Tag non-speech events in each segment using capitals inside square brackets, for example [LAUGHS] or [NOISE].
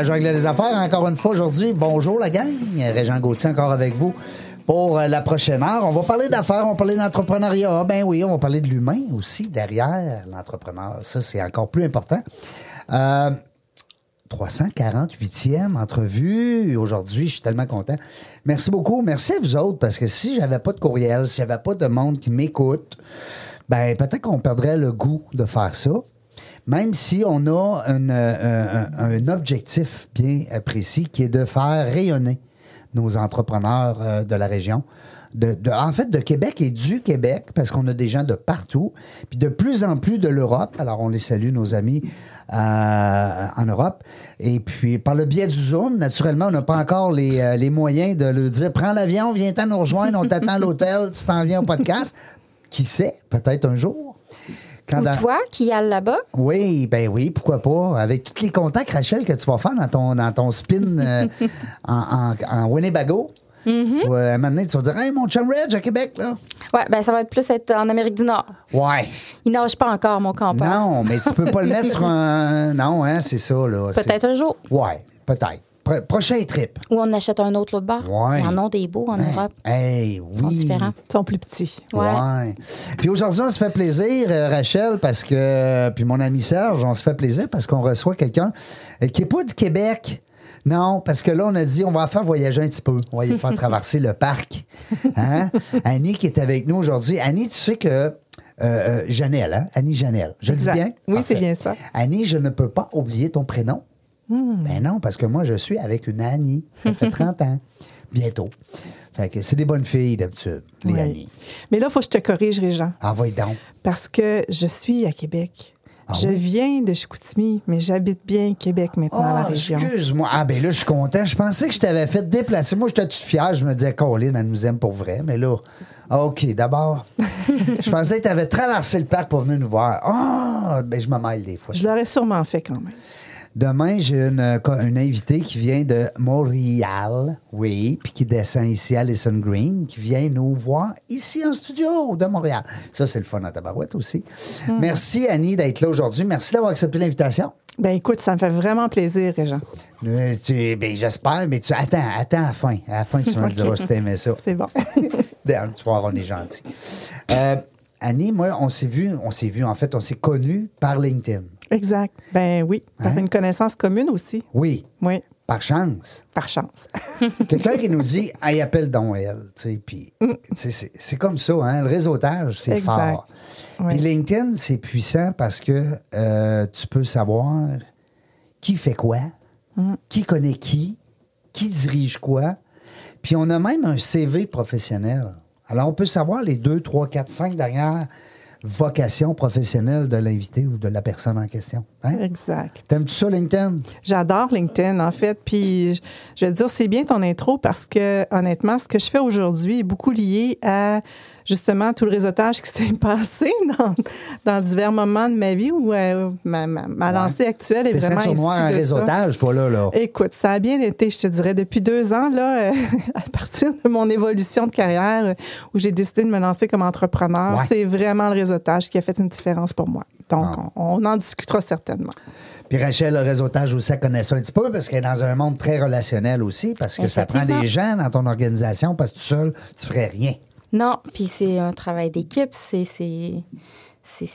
La jungle des affaires, encore une fois aujourd'hui. Bonjour la gang, Régent Gauthier encore avec vous pour euh, la prochaine heure. On va parler d'affaires, on va parler d'entrepreneuriat. Ben oui, on va parler de l'humain aussi derrière l'entrepreneur. Ça, c'est encore plus important. Euh, 348e entrevue aujourd'hui. Je suis tellement content. Merci beaucoup. Merci à vous autres parce que si j'avais pas de courriel, si j'avais pas de monde qui m'écoute, ben peut-être qu'on perdrait le goût de faire ça. Même si on a euh, un, objectif bien précis qui est de faire rayonner nos entrepreneurs euh, de la région. En fait, de Québec et du Québec, parce qu'on a des gens de partout, puis de plus en plus de l'Europe. Alors, on les salue, nos amis euh, en Europe. Et puis, par le biais du Zoom, naturellement, on n'a pas encore les, les moyens de leur dire prends l'avion, viens-t'en nous rejoindre, on t'attend à l'hôtel, tu t'en viens au podcast. Qui sait, peut-être un jour. Quand Ou toi qui là-bas? oui, ben oui, pourquoi pas. Avec tous les contacts, Rachel, que tu vas faire dans ton, dans ton spin [LAUGHS] euh, en, en, en Winnebago, Mm-hmm. tu vas, un moment donné, tu vas dire Hey, mon chum Reg à Québec, là. Ouais, ben ça va être plus être en Amérique du Nord. Ouais. Il nage pas encore, mon campeur. Non, mais tu peux pas le mettre sur [LAUGHS] un. Non, hein, c'est ça, là. Peut-être un jour. Ouais, peut-être. Pro- prochain trip. Ou on achète un autre l'autre bord. Ouais. Il y en a des beaux en Hey, Europe. Hey, oui. Ils sont différents. Ils sont plus petits. Ouais. Ouais. Puis aujourd'hui, on se fait plaisir, euh, Rachel, parce que. Puis mon ami Serge, on se fait plaisir parce qu'on reçoit quelqu'un euh, qui n'est pas de Québec. Non, parce que là, on a dit, on va faire voyager un petit peu. On va y faire traverser le parc. Hein? Annie qui est avec nous aujourd'hui. Annie, tu sais que. euh, euh, Janelle, hein? Annie Janelle. Je le dis bien? Oui, c'est bien ça. Annie, je ne peux pas oublier ton prénom. Hmm. Ben non, parce que moi, je suis avec une Annie. Ça fait [LAUGHS] 30 ans. Bientôt. Fait que c'est des bonnes filles d'habitude, les Oui. Annie. Mais là, il faut que je te corrige, Régent, Envoie donc. parce que je suis à Québec. Ah je oui? viens de Chicoutimi, mais j'habite bien Québec maintenant, Ah, la région. excuse-moi. Ah, ben là, je suis content. Je pensais que je t'avais fait déplacer. Moi, j'étais toute fière. Je me disais, Colin, elle nous aime pour vrai. Mais là, ah, OK, d'abord, [LAUGHS] je pensais que tu avais traversé le parc pour venir nous voir. Ah, ben je me mêle des fois. Je l'aurais sûrement fait quand même. Demain, j'ai une, une invitée qui vient de Montréal, oui, puis qui descend ici à Listen Green, qui vient nous voir ici en studio de Montréal. Ça, c'est le fun à tabarouette aussi. Merci, Annie, d'être là aujourd'hui. Merci d'avoir accepté l'invitation. Ben écoute, ça me fait vraiment plaisir, Régent. Euh, tu- ben, j'espère, mais tu attends, attends à la fin. À la fin, tu vas me dire si t'aimais ça. C'est bon. [LAUGHS] D'ailleurs, tu voir, on est gentil. Euh, Annie, moi, on s'est vu, on s'est vu, en fait, on s'est connus par LinkedIn. Exact. Ben oui. Par Hein? une connaissance commune aussi. Oui, Oui, par chance. par chance. [LAUGHS] Quelqu'un qui nous dit, hey, appelle donc elle. Tu sais, puis, tu sais, c'est c'est comme ça, hein, le réseautage, c'est fort. Puis LinkedIn, c'est puissant parce que euh, tu peux savoir qui fait quoi, qui connaît qui, qui dirige quoi. Puis on a même un CV professionnel. Alors, on peut savoir les deux, trois, quatre, cinq dernières vocations professionnelles de l'invité ou de la personne en question. Hein? Exact. T'aimes-tu ça, LinkedIn? J'adore LinkedIn, en fait. Puis, je- je vais te dire, c'est bien ton intro parce que, honnêtement, ce que je fais aujourd'hui est beaucoup lié à, justement, tout le réseautage qui s'est [LAUGHS] passé dans, dans divers moments de ma vie où euh, ma, ma- ma lancée actuelle est T'es vraiment issue de ça. réseautage, toi, là. là. Écoute, ça a bien été, je te dirais, depuis deux ans, là, euh, [LAUGHS] à partir de mon évolution de carrière, euh, où j'ai décidé de me lancer comme entrepreneur. Ouais. C'est vraiment le réseautage qui a fait une différence pour moi. Donc, Ah. on, on en discutera certainement. Puis Rachel, le réseautage aussi, elle connaît ça un petit peu parce qu'elle est dans un monde très relationnel aussi, parce que ça prend des gens dans ton organisation, parce que tout seul, tu ferais rien. Non, puis c'est un travail d'équipe. C'est, c'est,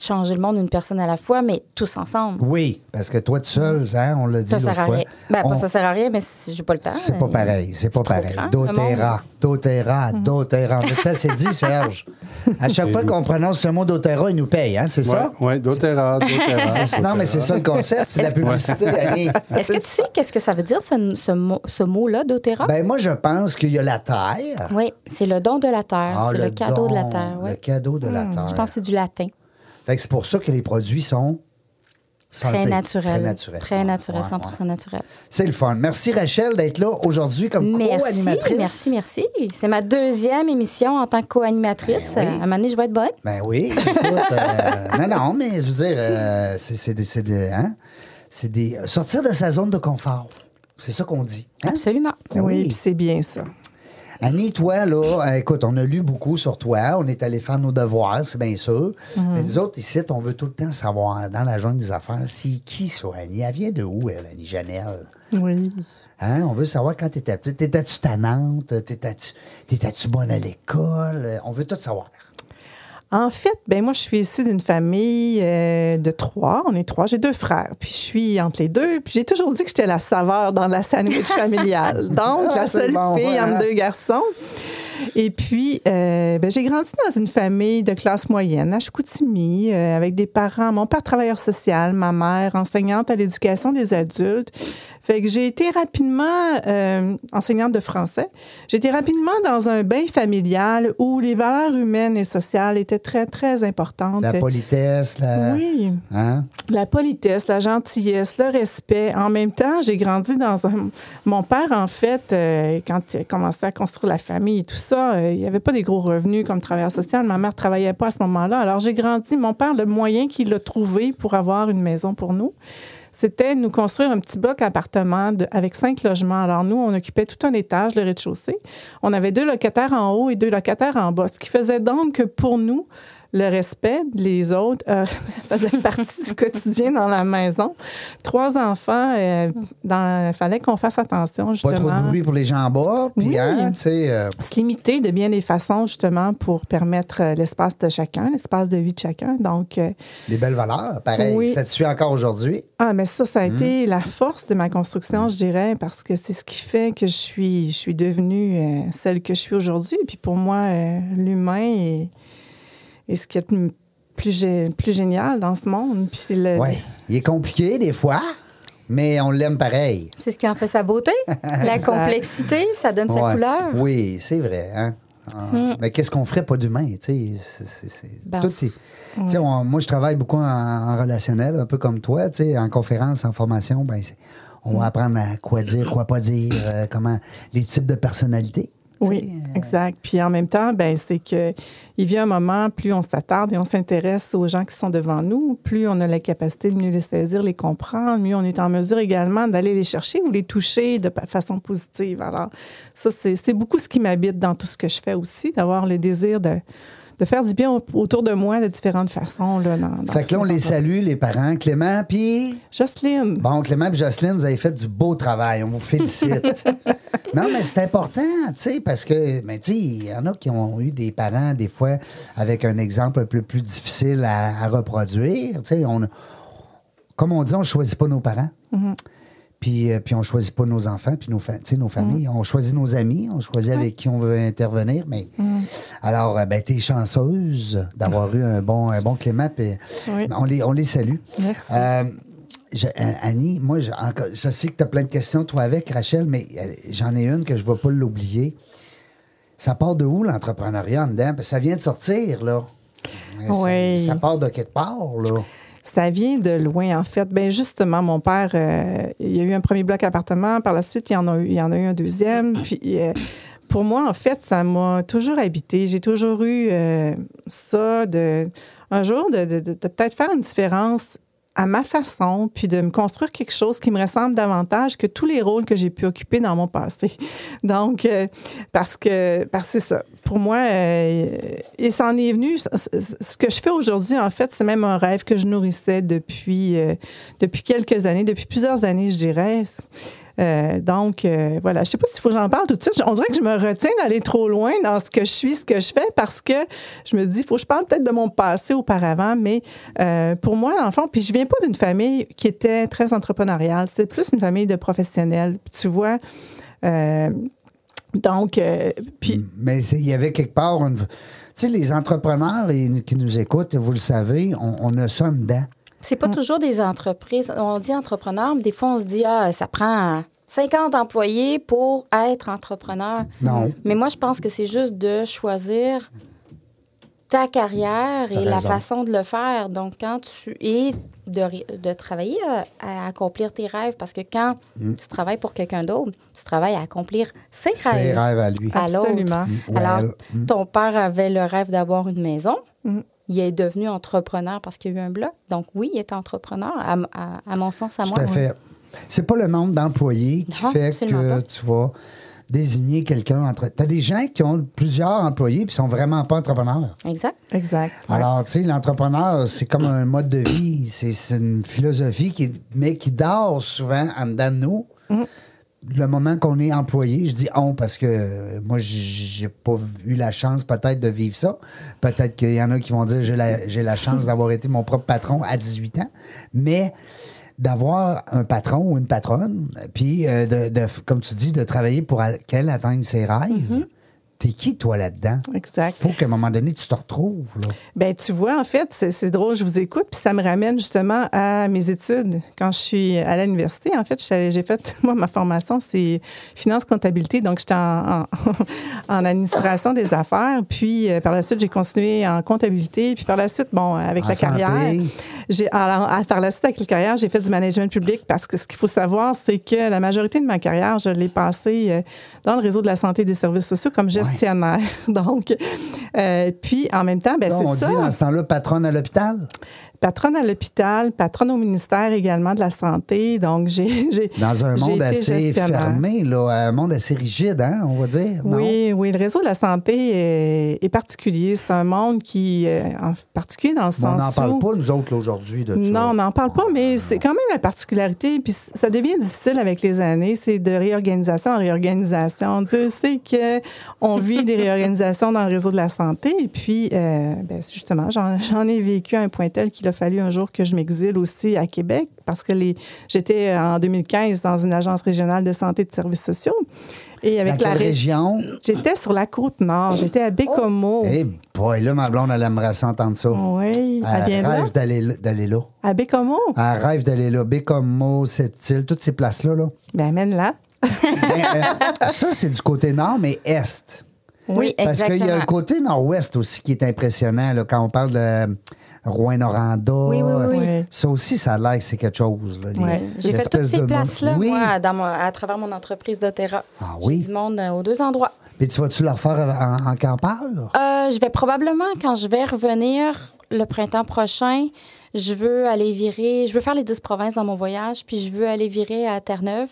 changer le monde une personne à la fois, mais tous ensemble. Oui, parce que toi, tout seul, hein, on l'a dit Ça l'autre sert à fois. rien. Ben, on- pas ça sert à rien, mais c'est- j'ai pas le temps. C'est pas pareil, c'est pas pareil. Doterra, doterra, Mm. doterra. Ça, c'est dit, Serge. [LAUGHS] À chaque fois qu'on prononce ce mot doterra, il nous paye, hein, c'est ça? Oui, ouais, doTERRA, [LAUGHS] Non, mais c'est ça le concept, c'est la publicité. Est-ce que tu sais qu'est-ce que ça veut dire, ce, ce mot- ce mot-là, doTERRA? Ben, moi, je pense qu'il y a la terre. oui, c'est le don de la terre. Ah, c'est le, cadeau de la terre. Le cadeau de la terre. Je pense que c'est du latin. Fait que c'est pour ça que les produits sont Très santé, naturel. Très naturel. Très naturel, Ouais, 100 ouais. naturel. C'est le fun. Merci Rachel d'être là aujourd'hui comme co-animatrice. merci, merci. C'est ma deuxième émission en tant que co-animatrice. Ben oui. À un moment donné, je vais être bonne. Ben oui, écoute, euh, [LAUGHS] non, non, mais je veux dire, euh, c'est des, c'est des- hein? C'est des sortir de sa zone de confort. C'est ça qu'on dit. hein? Absolument. Ben oui, oui. puis c'est bien ça. Annie, toi, là, euh, écoute, on a lu beaucoup sur toi. On est allé faire nos devoirs, c'est bien sûr. Mais nous autres, ici, on veut tout le temps savoir, dans la jungle des affaires, c'est qui, ça, Annie? Elle vient de où, elle, Annie Janelle? Oui. Hein? On veut savoir quand t'étais petite. T'étais-tu tannante? T'étais-tu t'étais-tu bonne à l'école? On veut tout savoir. En fait, ben moi, je suis issue d'une famille euh, de trois. On est trois. J'ai deux frères. Puis je suis entre les deux. Puis j'ai toujours dit que j'étais la saveur dans la sandwich [LAUGHS] familiale. Donc, Ah, la c'est seule bon, fille entre deux garçons. Et puis, euh, ben, j'ai grandi dans une famille de classe moyenne à Chicoutimi, euh, avec des parents. Mon père travailleur social, ma mère enseignante à l'éducation des adultes. Fait que j'ai été rapidement euh, enseignante de français. J'ai été rapidement dans un bain familial où les valeurs humaines et sociales étaient très, très importantes. La politesse, la. Oui, Hein? la politesse, la gentillesse, le respect. En même temps, j'ai grandi dans un... Mon père, en fait, euh, quand il a commencé à construire la famille et tout ça, euh, il n'y avait pas des gros revenus comme travailleur social. Ma mère travaillait pas à ce moment-là. Alors, j'ai grandi. Mon père, le moyen qu'il a trouvé pour avoir une maison pour nous, c'était nous construire un petit bloc appartement avec cinq logements. Alors, nous, on occupait tout un étage, le rez-de-chaussée. On avait deux locataires en haut et deux locataires en bas, ce qui faisait donc que pour nous, le respect des autres euh, [LAUGHS] faisait partie du quotidien dans la maison. Trois enfants, il fallait qu'on fasse attention, Pas justement. trop de bruit pour les gens en bas. Puis, Oui. hein, tu sais. euh, Se limiter de bien des façons, justement, pour permettre euh, l'espace de chacun, l'espace de vie de chacun. Donc, euh, des belles valeurs, pareil. Oui. Ça te suit encore aujourd'hui? Ah, mais ça, ça a été la force de ma construction, je dirais, parce que c'est ce qui fait que je suis, je suis devenue euh, celle que je suis aujourd'hui. Puis pour moi, euh, l'humain est, est ce qui est le plus, gé- plus génial dans ce monde. Puis le, Oui. Il est compliqué des fois, mais on l'aime pareil. C'est ce qui en fait sa beauté. [LAUGHS] la complexité, ça donne sa couleur. Oui, c'est vrai. Hein? Ah. Mais qu'est-ce qu'on ferait pas d'humain? Ben, tout est- tu sais, on- moi, je travaille beaucoup en, en relationnel, un peu comme toi, tu sais, en conférence, en formation. Ben, on va apprendre à quoi dire, quoi pas dire, euh, comment les types de personnalités. Oui, euh, exact. Puis en même temps, ben c'est que il vient un moment, plus on s'attarde et on s'intéresse aux gens qui sont devant nous, plus on a la capacité de mieux les saisir, les comprendre, mieux on est en mesure également d'aller les chercher ou les toucher de façon positive. Alors, ça, c'est beaucoup ce qui m'habite dans tout ce que je fais aussi, d'avoir le désir de, de faire du bien au- autour de moi de différentes façons. Là, dans, dans Fait que là, on les salue, les parents. Clément, puis... Jocelyne. Bon, Clément et Jocelyne, vous avez fait du beau travail. On vous félicite. [LAUGHS] non, mais c'est important, tu sais, parce que, mais tu sais, il y en a qui ont eu des parents, des fois, avec un exemple un peu plus difficile à, à reproduire. Tu sais, on, comme on dit, on ne choisit pas nos parents. Puis, euh, puis on ne choisit pas nos enfants, puis nos, fa- nos familles. On choisit nos amis, on choisit avec qui on veut intervenir. Mais alors, euh, ben, t'es chanceuse d'avoir eu un bon, un bon Clément. Puis Oui. on, les, on les salue. Merci. Euh, je- euh, Annie, moi, je, encore- je sais que tu as plein de questions, toi, avec Rachel, mais euh, j'en ai une que je ne vais pas l'oublier. Ça part de où, l'entrepreneuriat en dedans? Parce que ça vient de sortir, là. Mais ça- Oui. Ça, part de quelque part, là. Ça vient de loin, en fait. Ben justement, mon père, euh, il y a eu un premier bloc appartement. Par la suite, il y en a eu, il y en a eu un deuxième. Puis, euh, pour moi, en fait, ça m'a toujours habité. J'ai toujours eu euh, ça de un jour de, de- de- de peut-être faire une différence à ma façon, puis de me construire quelque chose qui me ressemble davantage que tous les rôles que j'ai pu occuper dans mon passé. [LAUGHS] Donc, euh, parce que, parce c'est ça. Pour moi, euh, et ça en est venu, ce que je fais aujourd'hui, en fait, c'est même un rêve que je nourrissais depuis, euh, depuis quelques années, depuis plusieurs années, je dirais. Euh, donc, euh, voilà. Je sais pas s'il faut que j'en parle tout de suite. On dirait que je me retiens d'aller trop loin dans ce que je suis, ce que je fais, parce que je me dis, il faut que je parle peut-être de mon passé auparavant, mais euh, pour moi, le fond, puis je viens pas d'une famille qui était très entrepreneuriale. C'était plus une famille de professionnels. Tu vois, donc, puis Mais il y avait quelque part. Tu sais, les entrepreneurs qui nous écoutent, vous le savez, on, on a ça dedans. C'est pas toujours des entreprises. On dit entrepreneur, mais des fois, on se dit, ah, ça prend 50 employés pour être entrepreneur. Non. Mais moi, je pense que c'est juste de choisir ta carrière et la façon de le faire. Donc, quand tu. Et de, de travailler à, à accomplir tes rêves. Parce que quand Mm. tu travailles pour quelqu'un d'autre, tu travailles à accomplir ses Ses rêves. rêves à lui. à. Absolument. Mm, Alors, mm. ton père avait le rêve d'avoir une maison. Il est devenu entrepreneur parce qu'il y a eu un bloc. Donc, oui, il est entrepreneur, à, à- à mon sens, à Tout moi. à fait. C'est pas le nombre d'employés qui Non, fait que pas. tu vas désigner quelqu'un entre. Tu as des gens qui ont plusieurs employés puis sont vraiment pas entrepreneurs. Exact. exact. Alors, tu sais, l'entrepreneur, c'est comme un mode de vie. C'est une philosophie, qui, mais qui dort souvent en dedans de nous. Le moment qu'on est employé, je dis on parce que euh, moi, j'ai pas eu la chance peut-être de vivre ça. Peut-être qu'il y en a qui vont dire j'ai la, la chance d'avoir été mon propre patron à 18 ans. Mais d'avoir un patron ou une patronne, puis euh, de, de- comme tu dis, de travailler pour qu'elle atteigne ses rêves. T'es qui, toi, là-dedans? Exact. faut qu'à un moment donné, tu te retrouves. Là. Ben, tu vois, en fait, c'est drôle, je vous écoute, puis ça me ramène justement à mes études. Quand je suis à l'université, en fait, j'ai fait, [LAUGHS] moi, ma formation, c'est finance comptabilité, donc j'étais en, en, [LAUGHS] en administration des affaires, puis euh, par la suite, j'ai continué en comptabilité, puis par la suite, bon, avec En la santé. carrière, j'ai, par la suite, avec la carrière, j'ai fait du management public parce que ce qu'il faut savoir, c'est que la majorité de ma carrière, je l'ai passée euh, dans le réseau de la santé et des services sociaux comme gestionnaire. [LAUGHS] Donc, euh, puis en même temps, ben, Là, on c'est dit ça. dans ce temps-là patronne à l'hôpital? Patronne à l'hôpital, patronne au ministère également de la Santé. Donc, j'ai. [LAUGHS] Dans un monde assez fermé, là, un monde assez rigide, hein, on va dire. non? Oui, oui, le réseau de la santé est, est particulier. C'est un monde qui, euh, en particulier dans le Mais on sens n'en parle où- pas, nous autres, aujourd'hui, de ça. Non, on n'en parle pas, mais c'est quand même la particularité. Puis ça devient difficile avec les années. C'est de réorganisation en réorganisation. Dieu sait qu'on vit des réorganisations dans le réseau de la santé. Et puis, euh, ben, justement, j'en ai vécu un point tel qu'il a fallu un jour que je m'exile aussi à Québec parce que les- j'étais en 2015 dans une agence régionale de santé et de services sociaux. Et avec Dans la région? J'étais sur la côte nord. J'étais à Bécomo. Eh boy, là, ma blonde, elle aimerait s'entendre ça. Oui, elle Elle rêve d'aller là- d'aller là. À Bécomo? Elle rêve d'aller là. Bécomo, Sept-Îles, toutes ces places-là. Là. Ben, amène-la. Mais, euh, ça, c'est du côté nord, mais est. Oui, Parce qu'il exactement. y a le côté nord-ouest aussi qui est impressionnant là, quand on parle de Rouen-Noranda. Oui, oui, oui, oui. Ça aussi, ça a l'air que c'est quelque chose. là, les- Ouais. J'ai fait toutes ces places-là, Oui. moi, dans mon- à travers mon entreprise d'Otera. Ah oui? J'ai du monde euh, aux deux endroits. Mais tu vas-tu le refaire en, en campagne? Euh, je vais probablement, quand je vais revenir le printemps prochain, je veux aller virer, je veux faire les 10 provinces dans mon voyage, puis je veux aller virer à Terre-Neuve.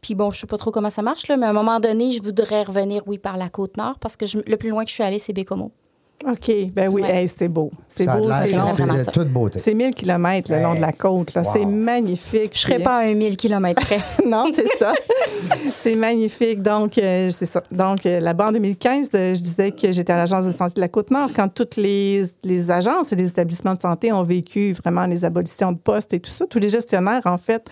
Puis bon, je sais pas trop comment ça marche, là, mais à un moment donné, je voudrais revenir, oui, par la côte nord, parce que je- le plus loin que je suis allée, c'est Bécomo. OK. Ben oui, Ouais. hey, c'est beau. C'est beau, c'est long. c'est toute beauté. C'est 1000 km le long de la côte. là. Wow. C'est magnifique. Je serais Puis- pas à un 1000 km près. [LAUGHS] non, c'est ça. [LAUGHS] c'est magnifique. Donc, euh, c'est ça. Donc, euh, là-bas, en 2015, euh, je disais que j'étais à l'Agence de santé de la Côte-Nord quand toutes les, les agences et les établissements de santé ont vécu vraiment les abolitions de postes et tout ça. Tous les gestionnaires, en fait,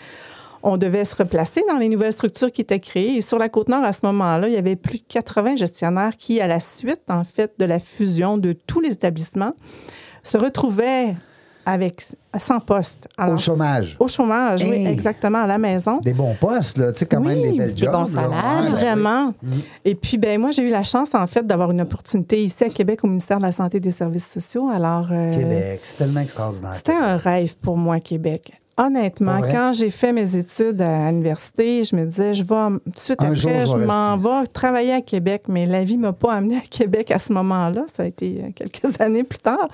on devait se replacer dans les nouvelles structures qui étaient créées. Et sur la Côte-Nord, à ce moment-là, il y avait plus de 80 gestionnaires qui, à la suite, en fait, de la fusion de tous les établissements, se retrouvaient avec 100 postes. Alors, Au chômage. Au chômage, oui, exactement, à la maison. Des bons postes, là. Tu sais, quand même, des belles des jobs. bons là. salaires. Ouais, Vraiment. Et puis, ben moi, j'ai eu la chance, en fait, d'avoir une opportunité ici à Québec au ministère de la Santé et des Services sociaux. Alors, euh. Québec, c'est tellement extraordinaire. c'était un rêve pour moi, Québec. Honnêtement, quand j'ai fait mes études à l'université, je me disais, je vais tout de suite Un après, je m'en vais travailler à Québec, mais la vie m'a pas amené à Québec à ce moment-là. Ça a été euh, quelques [LAUGHS] années plus tard.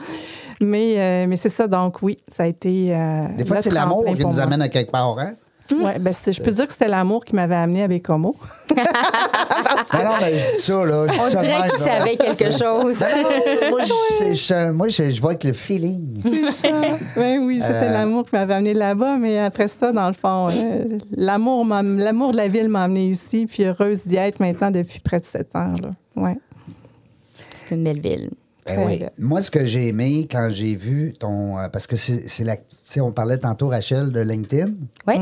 Mais, euh, mais c'est ça, donc oui, ça a été. euh, Des fois, c'est l'amour qui nous moi. amène à quelque part, hein? Ouais, ben, c'est- je peux dire que c'était l'amour qui m'avait amené à Bécomo. Non, non, mais je dis ça, là. je dis On ça dirait qu'il là. savait quelque chose. Non, moi, je, [LAUGHS] je- moi, je, je vois avec le feeling. Ben oui, c'était Euh. l'amour qui m'avait amené là-bas, mais après ça, dans le fond, euh, l'amour, m'a- l'amour de la ville m'a amené ici, puis heureuse d'y être maintenant depuis près de sept ans. Là. Ouais. C'est une belle ville. Ben oui. Moi, ce que j'ai aimé quand j'ai vu ton. euh, parce que c'est c'est la. Tu sais, on parlait tantôt, Rachel, de LinkedIn. Oui.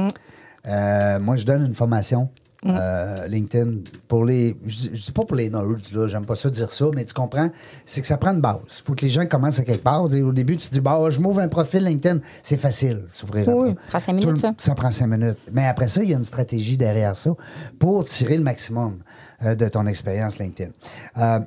Euh, moi, je donne une formation euh, LinkedIn pour les. Je dis, je dis pas pour les nerds, là, j'aime pas ça dire ça, mais tu comprends? C'est que ça prend une base. Il faut que les gens commencent à quelque part. Au début, tu te dis, bah, je m'ouvre un profil LinkedIn. C'est facile, s'ouvrir Oui, profil. prend cinq minutes, le- ça. Ça prend cinq minutes. Mais après ça, il y a une stratégie derrière ça pour tirer le maximum euh, de ton expérience LinkedIn. Euh,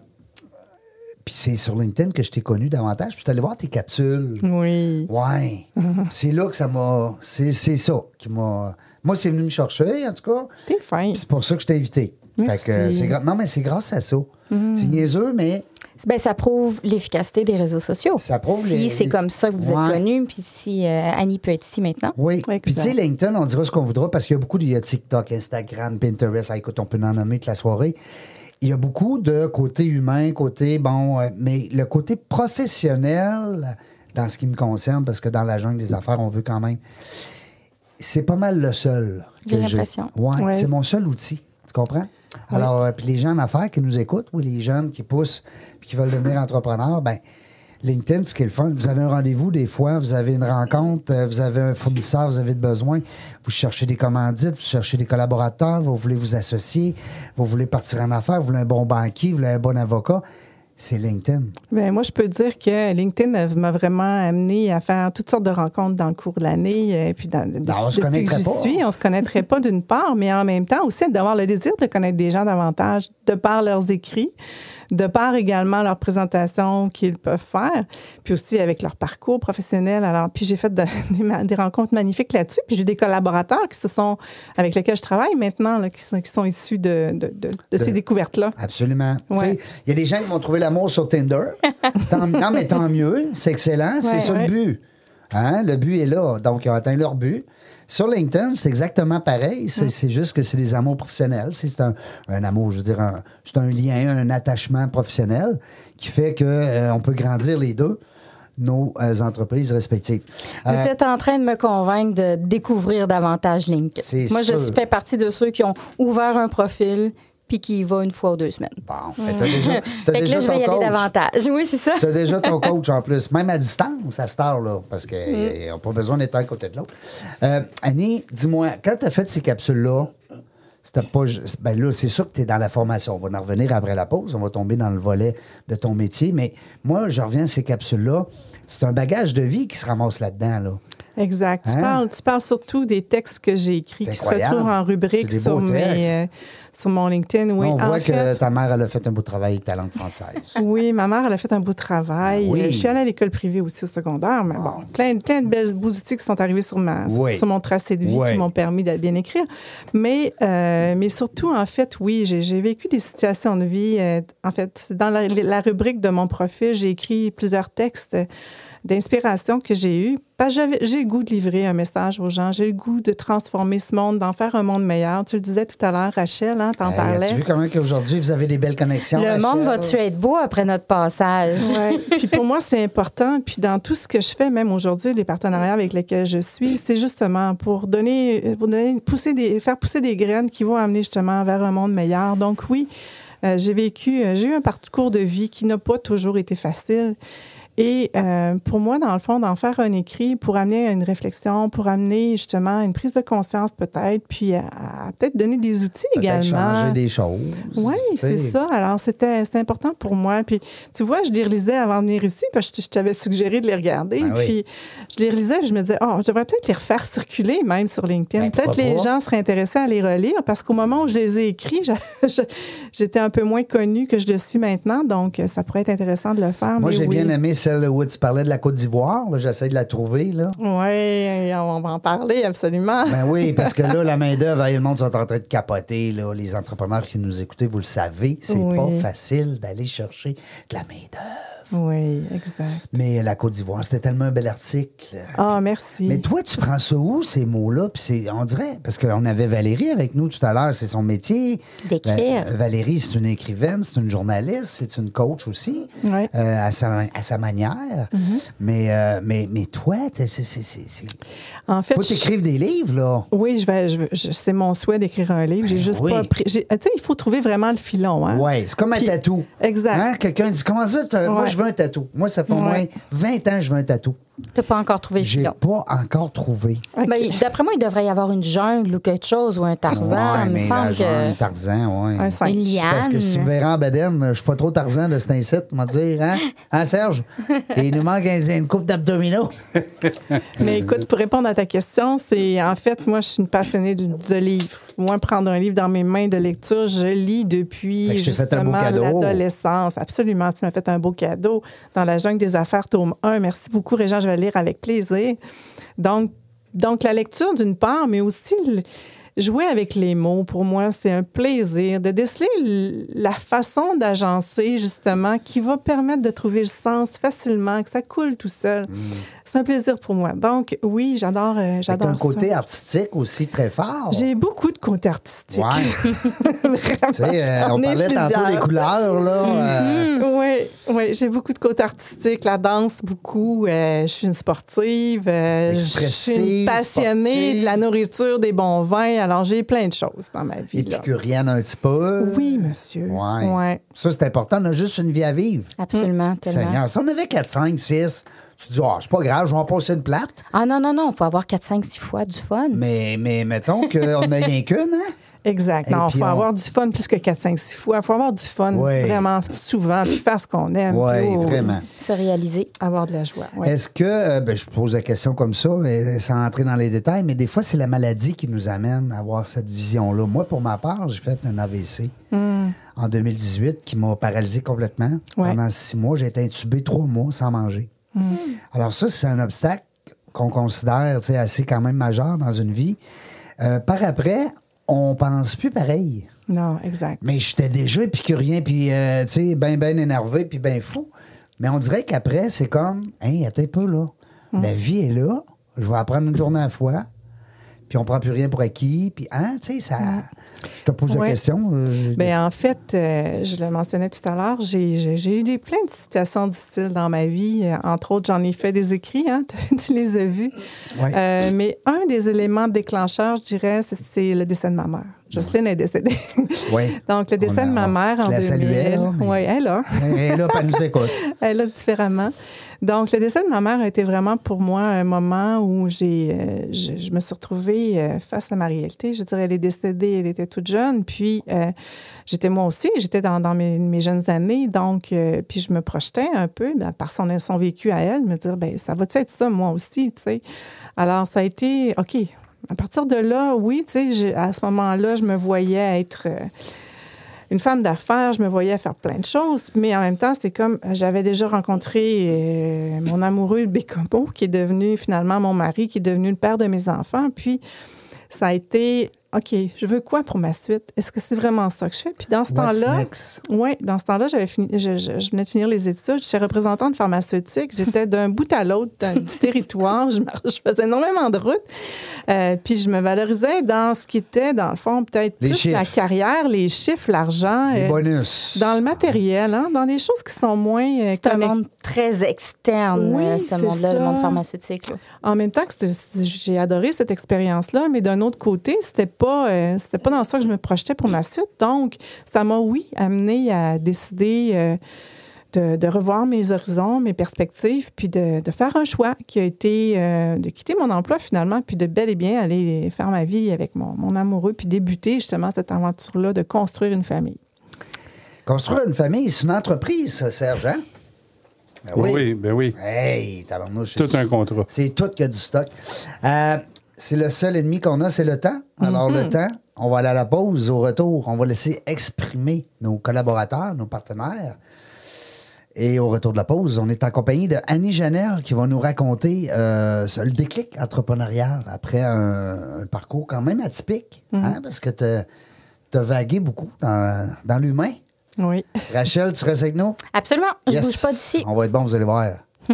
puis c'est sur LinkedIn que je t'ai connu davantage. Puis tu allé voir tes capsules. Oui. Ouais. [LAUGHS] c'est là que ça m'a. C'est c'est ça qui m'a. Moi, c'est venu me chercher, en tout cas. T'es fin. C'est pour ça que je t'ai invité. Merci. Fait que, euh, c'est Non, mais c'est grâce à ça. C'est niaiseux, mais Ben, ça prouve l'efficacité des réseaux sociaux. Ça prouve Si les- c'est comme ça que vous Ouais. êtes connu, puis si euh, Annie peut être ici maintenant. oui. Puis tu sais, LinkedIn, on dira ce qu'on voudra parce qu'il y a beaucoup de il y a TikTok, Instagram, Pinterest. Ah, écoute, on peut en nommer toute la soirée. Il y a beaucoup de côté humain, côté bon, euh, mais le côté professionnel, dans ce qui me concerne, parce que dans la jungle des affaires, on veut quand même. C'est pas mal le seul. J'ai que l'impression. Ouais, Ouais. c'est mon seul outil. Tu comprends? Alors, euh, puis les gens en affaires qui nous écoutent, ou les jeunes qui poussent puis qui veulent devenir entrepreneurs, ben LinkedIn, ce qui est le fun, vous avez un rendez-vous des fois, vous avez une rencontre, euh, vous avez un fournisseur, vous avez besoin, vous cherchez des commandites, vous cherchez des collaborateurs, vous voulez vous associer, vous voulez partir en affaires, vous voulez un bon banquier, vous voulez un bon avocat. C'est LinkedIn. Ben, moi, je peux dire que LinkedIn euh, m'a vraiment amené à faire toutes sortes de rencontres dans le cours de l'année. euh, puis dans, de- Ben, on se connaîtrait pas. suis, on se connaîtrait pas d'une part, mais en même temps aussi d'avoir le désir de connaître des gens davantage de par leurs écrits, de par également leurs présentations qu'ils peuvent faire, puis aussi avec leur parcours professionnel. Alors, puis j'ai fait de- [LAUGHS] des, rencontres magnifiques là-dessus. Puis j'ai des collaborateurs qui se sont avec lesquels je travaille maintenant, là, qui, sont, qui sont issus de, de, de- de ces découvertes-là. Absolument. Ouais. Il y a des gens qui vont trouver l'amour sur Tinder. [LAUGHS] Tant- non, mais tant mieux. C'est excellent. c'est Ouais. ça Ouais. le but. Hein? Le but est là. Donc, ils ont atteint leur but. Sur LinkedIn, c'est exactement pareil. C'est c'est juste que c'est des amours professionnels. C'est un, un amour, je veux dire, c'est un lien, un attachement professionnel qui fait qu'on peut grandir les deux, nos euh, entreprises respectives. Vous Euh, êtes en train de me convaincre de découvrir davantage LinkedIn. Moi, je sûr. fais partie de ceux qui ont ouvert un profil puis qui y va une fois ou deux semaines. bon, fait, t'as déjà, t'as [LAUGHS] que déjà là, je vais y aller davantage. Oui, c'est ça. Tu as déjà ton [LAUGHS] coach en plus, même à distance à cette heure-là, parce qu'ils Mm. n'ont pas besoin d'être un côté de l'autre. Euh, Annie, dis-moi, quand tu as fait ces capsules-là, c'était pas. Ben là, c'est sûr que tu es dans la formation. On va en revenir après la pause. On va tomber dans le volet de ton métier. Mais moi, je reviens à ces capsules-là. C'est un bagage de vie qui se ramasse là-dedans. Là. Exact. Tu, Hein? parles, tu parles surtout des textes que j'ai écrits qui se retrouvent en rubrique sur, mes, euh, sur mon LinkedIn. Oui, on en voit que fait, ta mère, elle a fait un beau travail avec ta langue française. [LAUGHS] oui, ma mère, elle a fait un beau travail. Ah oui. Je suis allée à l'école privée aussi au secondaire, mais bon, plein, plein de belles beaux outils qui sont arrivés sur, ma, Oui. sur mon tracé de vie Oui. qui m'ont permis de bien écrire. Mais, euh, mais surtout, en fait, oui, j'ai j'ai vécu des situations de vie. euh, en fait, dans la, la rubrique de mon profil, j'ai écrit plusieurs textes d'inspiration que j'ai eu. Parce que j'avais- j'ai le goût de livrer un message aux gens. J'ai le goût de transformer ce monde, d'en faire un monde meilleur. Tu le disais tout à l'heure, Rachel, hein, t'en Hey, parlais. As-tu vu comment qu'aujourd'hui, vous avez des belles connexions? Le Rachel? monde va-tu être beau après notre passage? Ouais. [LAUGHS] Puis pour moi, c'est important. Puis dans tout ce que je fais, même aujourd'hui, les partenariats avec lesquels je suis, c'est justement pour donner, pour donner pousser des, faire pousser des graines qui vont amener justement vers un monde meilleur. Donc oui, euh, j'ai vécu, euh, j'ai eu un parcours de vie qui n'a pas toujours été facile. Et euh, pour moi, dans le fond, d'en faire un écrit pour amener à une réflexion, pour amener justement une prise de conscience peut-être, puis à, à peut-être donner des outils également. changer des choses. Oui, c'est ça. Alors, c'était important pour moi. Puis, tu vois, je les relisais avant de venir ici, parce que je t'avais suggéré de les regarder. Ben oui. puis, je les relisais, puis je me disais, oh, je devrais peut-être les refaire circuler, même sur LinkedIn. Ben, peut-être les gens seraient intéressés à les relire, parce qu'au moment où je les ai écrits, [LAUGHS] j'étais un peu moins connue que je le suis maintenant. Donc, ça pourrait être intéressant de le faire. Moi, j'ai oui. bien aimé celle où tu parlais de la Côte d'Ivoire. J'essaie de la trouver. Là. Oui, on va en parler, absolument. Ben oui, parce que là, la [LAUGHS] main-d'œuvre, le monde sont en train de capoter. Là. Les entrepreneurs qui nous écoutez, vous le savez, c'est Oui. pas facile d'aller chercher de la main-d'œuvre. Oui, exact. Mais la Côte d'Ivoire, c'était tellement un bel article. Ah, merci. Mais toi, tu prends ça où, ces mots-là? Puis c'est, on dirait, parce qu'on avait Valérie avec nous tout à l'heure, c'est son métier. D'écrire. Va- Valérie, c'est une écrivaine, c'est une journaliste, c'est une coach aussi, euh, à, sa, à sa manière. Mm-hmm. mais, euh, mais, mais toi, t'es- c'est, c'est, c'est, c'est- en fait, faut t'écrire des livres, là. Oui, je vais, je veux- je- c'est mon souhait d'écrire un livre. J'ai Ben juste oui. pas pris. Tu sais, il faut trouver vraiment le filon. Hein? Ouais, c'est comme un Puis- tatou. Exact. Hein? Quelqu'un dit Comment ça, t'as- moi, je veux un tatou. Moi, ça fait au moins Ouais. 20 ans que je veux un tatou. T'as pas encore trouvé le J'ai filon. pas encore trouvé. Ben, D'après moi, il devrait y avoir une jungle ou quelque chose, ou un Tarzan. Ouais, il me semble un. Tarzan, ouais. Un cinq. Une C'est Parce que si tu verras en bedaine, je suis pas trop Tarzan de cet incite, on va te dire, hein? Hein, Serge? Et [LAUGHS] il nous manque un- une coupe d'abdominaux. Mais écoute, pour répondre à ta question, c'est en fait, moi, je suis une passionnée de, de livres. Moi, prendre un livre dans mes mains de lecture, je lis depuis je justement l'adolescence. Absolument, tu m'as fait un beau cadeau dans la jungle des affaires, tome 1. Merci beaucoup, Régent, je vais lire avec plaisir. Donc, donc la lecture d'une part, mais aussi le- jouer avec les mots, pour moi, c'est un plaisir de déceler la façon d'agencer, justement, qui va permettre de trouver le sens facilement, que ça coule tout seul. C'est un plaisir pour moi. Donc, oui, j'adore euh, j'adore un ça. côté artistique aussi très fort. J'ai beaucoup de côtés artistiques. Ouais. [LAUGHS] Vraiment, Tu sais, euh, on parlait tantôt plusieurs. des couleurs, là. euh, Oui, oui, j'ai beaucoup de côtés artistiques. La danse, beaucoup. Euh, je suis une sportive. euh, je suis une passionnée sportive. de la nourriture, des bons vins. Alors, j'ai plein de choses dans ma vie. épicurienne un petit peu. Oui, monsieur. Ouais. Ouais. Ça, c'est important. On a juste une vie à vivre. Absolument, tellement. Seigneur, si on avait 4, 5, 6, tu te dis, ah, c'est pas grave, je vais en passer une plate. Ah non, non, non, il faut avoir 4, 5, 6 fois du fun. Mais, mais mettons qu'on n'a rien qu'une, hein? Exact. Non, il faut on- avoir du fun plus que 4, 5, 6 fois. Il faut avoir du fun vraiment souvent, puis faire ce qu'on aime. Oui, puis, oh, vraiment. Se réaliser. Avoir de la joie. ouais. Est-ce que, euh, ben, je pose la question comme ça, mais sans entrer dans les détails, mais des fois, c'est la maladie qui nous amène à avoir cette vision-là. Moi, pour ma part, j'ai fait un AVC en 2018 qui m'a paralysé complètement. Hmm. Ouais. Pendant six mois, j'ai été intubé trois mois sans manger. Hmm. Alors ça, c'est un obstacle qu'on considère assez quand même majeur dans une vie. Euh, par après, on pense plus pareil. Non, exact. Mais j'étais déjà épicurien, puis, euh, tu sais, bien, bien énervé, puis bien fou. Mais on dirait qu'après, c'est comme, hein, attends un peu, là. La vie est là. Je vais apprendre une journée à la fois. Puis on prend plus rien pour acquis. Puis, hein, tu sais, ça. Je te pose la Ouais. question. euh, Bien, en fait, euh, je le mentionnais tout à l'heure, j'ai eu des, plein de situations difficiles dans ma vie. Euh, entre autres, j'en ai fait des écrits, hein, [LAUGHS] tu, les as vus. Ouais. Euh, mais un des éléments déclencheurs, je dirais, c'est- le décès de ma mère. Jocelyne est décédée. [LAUGHS] Oui. Donc, le décès a- de ma mère en la 2000. saluais, là, mais- Oui, elle a. Et là, pas nous [LAUGHS] écoute. Elle a différemment. Donc, le décès de ma mère a été vraiment pour moi un moment où j'ai, euh, je, me suis retrouvée euh, face à ma réalité. Je dirais, elle est décédée, elle était toute jeune. Puis, euh, j'étais moi aussi, j'étais dans, mes, jeunes années. Donc, puis je me projetais un peu, ben, par son, vécu à elle, me dire, ben ça va-tu être ça, moi aussi, tu sais? Alors, ça a été, OK. À partir de là, oui, tu sais, à ce moment-là, je me voyais être... une femme d'affaires, je me voyais faire plein de choses, mais en même temps, c'était comme j'avais déjà rencontré euh, mon amoureux Bécomo, qui est devenu finalement mon mari, qui est devenu le père de mes enfants. Puis ça a été OK, je veux quoi pour ma suite? Est-ce que c'est vraiment ça que je fais? Puis dans ce temps-là, next? oui, dans ce temps-là, j'avais fini, je, je- je venais de finir les études. J'étais représentante pharmaceutique. J'étais d'un [LAUGHS] bout à l'autre d'un- du [LAUGHS] territoire. Je, je faisais énormément de routes. Euh, puis je me valorisais dans ce qui était, dans le fond, peut-être Les plus la carrière, les chiffres, l'argent. Les euh, bonus. dans le matériel, hein, dans des choses qui sont moins euh, C'est un monde très externe, Oui, euh, ce monde-là, le ça. monde pharmaceutique. là. En même temps que j'ai adoré cette expérience-là, mais d'un autre côté, c'était pas euh, c'était pas dans ça que je me projetais pour ma suite. Donc, ça m'a oui amené à décider euh, de, de revoir mes horizons, mes perspectives, puis de, de faire un choix qui a été euh, de quitter mon emploi finalement, puis de bel et bien aller faire ma vie avec mon, mon amoureux, puis débuter justement cette aventure-là de construire une famille. Construire une famille, c'est une entreprise, ça, Serge, hein? Ah Oui, oui, ben oui. Hey, tabarnouche, c'est Tout un contrat. C'est tout qu'il y a du stock. Euh, c'est le seul ennemi qu'on a, c'est le temps. Alors, le temps, on va aller à la pause. Au retour, on va laisser exprimer nos collaborateurs, nos partenaires. Et au retour de la pause, on est en compagnie de Annie Janel qui va nous raconter euh, le déclic entrepreneurial après un, un parcours quand même atypique, hein, parce que tu as vagué beaucoup dans, dans l'humain. Oui. Rachel, tu restes avec nous? Absolument. Je Yes. bouge pas d'ici. On va être bon, vous allez voir. [LAUGHS]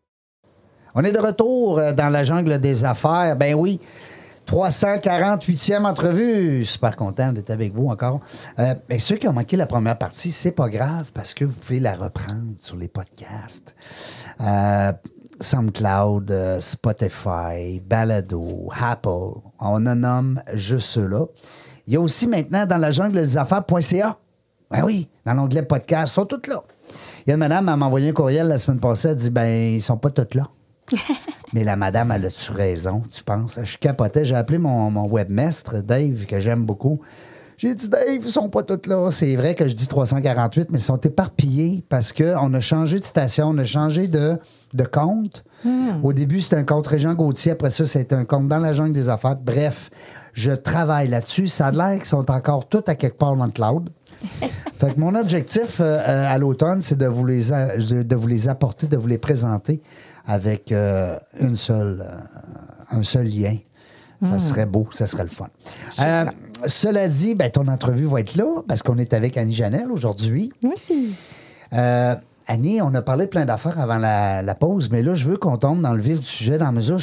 On est de retour euh, dans la jungle des affaires. Ben oui, 348e entrevue. Super content d'être avec vous encore. Euh, mais ceux qui ont manqué la première partie, c'est pas grave parce que vous pouvez la reprendre sur les podcasts. Euh, SoundCloud, euh, Spotify, Balado, Apple. On en nomme juste ceux-là. Il y a aussi maintenant dans la jungle des affaires.ca. Ben oui, dans l'onglet podcast, ils sont tous là. Il y a une madame, elle m'a envoyé un courriel la semaine passée, elle dit ben ils sont pas tous là. [LAUGHS] Mais la madame, elle a-tu raison, tu penses? Je capotais. J'ai appelé mon, mon webmestre, Dave, que j'aime beaucoup. J'ai dit, Dave, ils sont pas tous là. C'est vrai que je dis 348, mais ils sont éparpillés parce qu'on a changé de station, on a changé de, de compte. Au début, c'était un compte Régent Gauthier. Après ça, c'était un compte dans la jungle des affaires. Bref, je travaille là-dessus. Ça a l'air qu'ils sont encore tous à quelque part dans le cloud. [LAUGHS] Fait que mon objectif euh, euh, à l'automne, c'est de vous les a- de vous les apporter, de vous les présenter avec euh, une seule, euh, un seul lien. Ça serait beau, ça serait le fun. Euh, cela dit, ben, ton entrevue va être là parce qu'on est avec Annie Janel aujourd'hui. Oui. Annie, on a parlé de plein d'affaires avant la, la pause, mais là, je veux qu'on tombe dans le vif du sujet dans la mesure où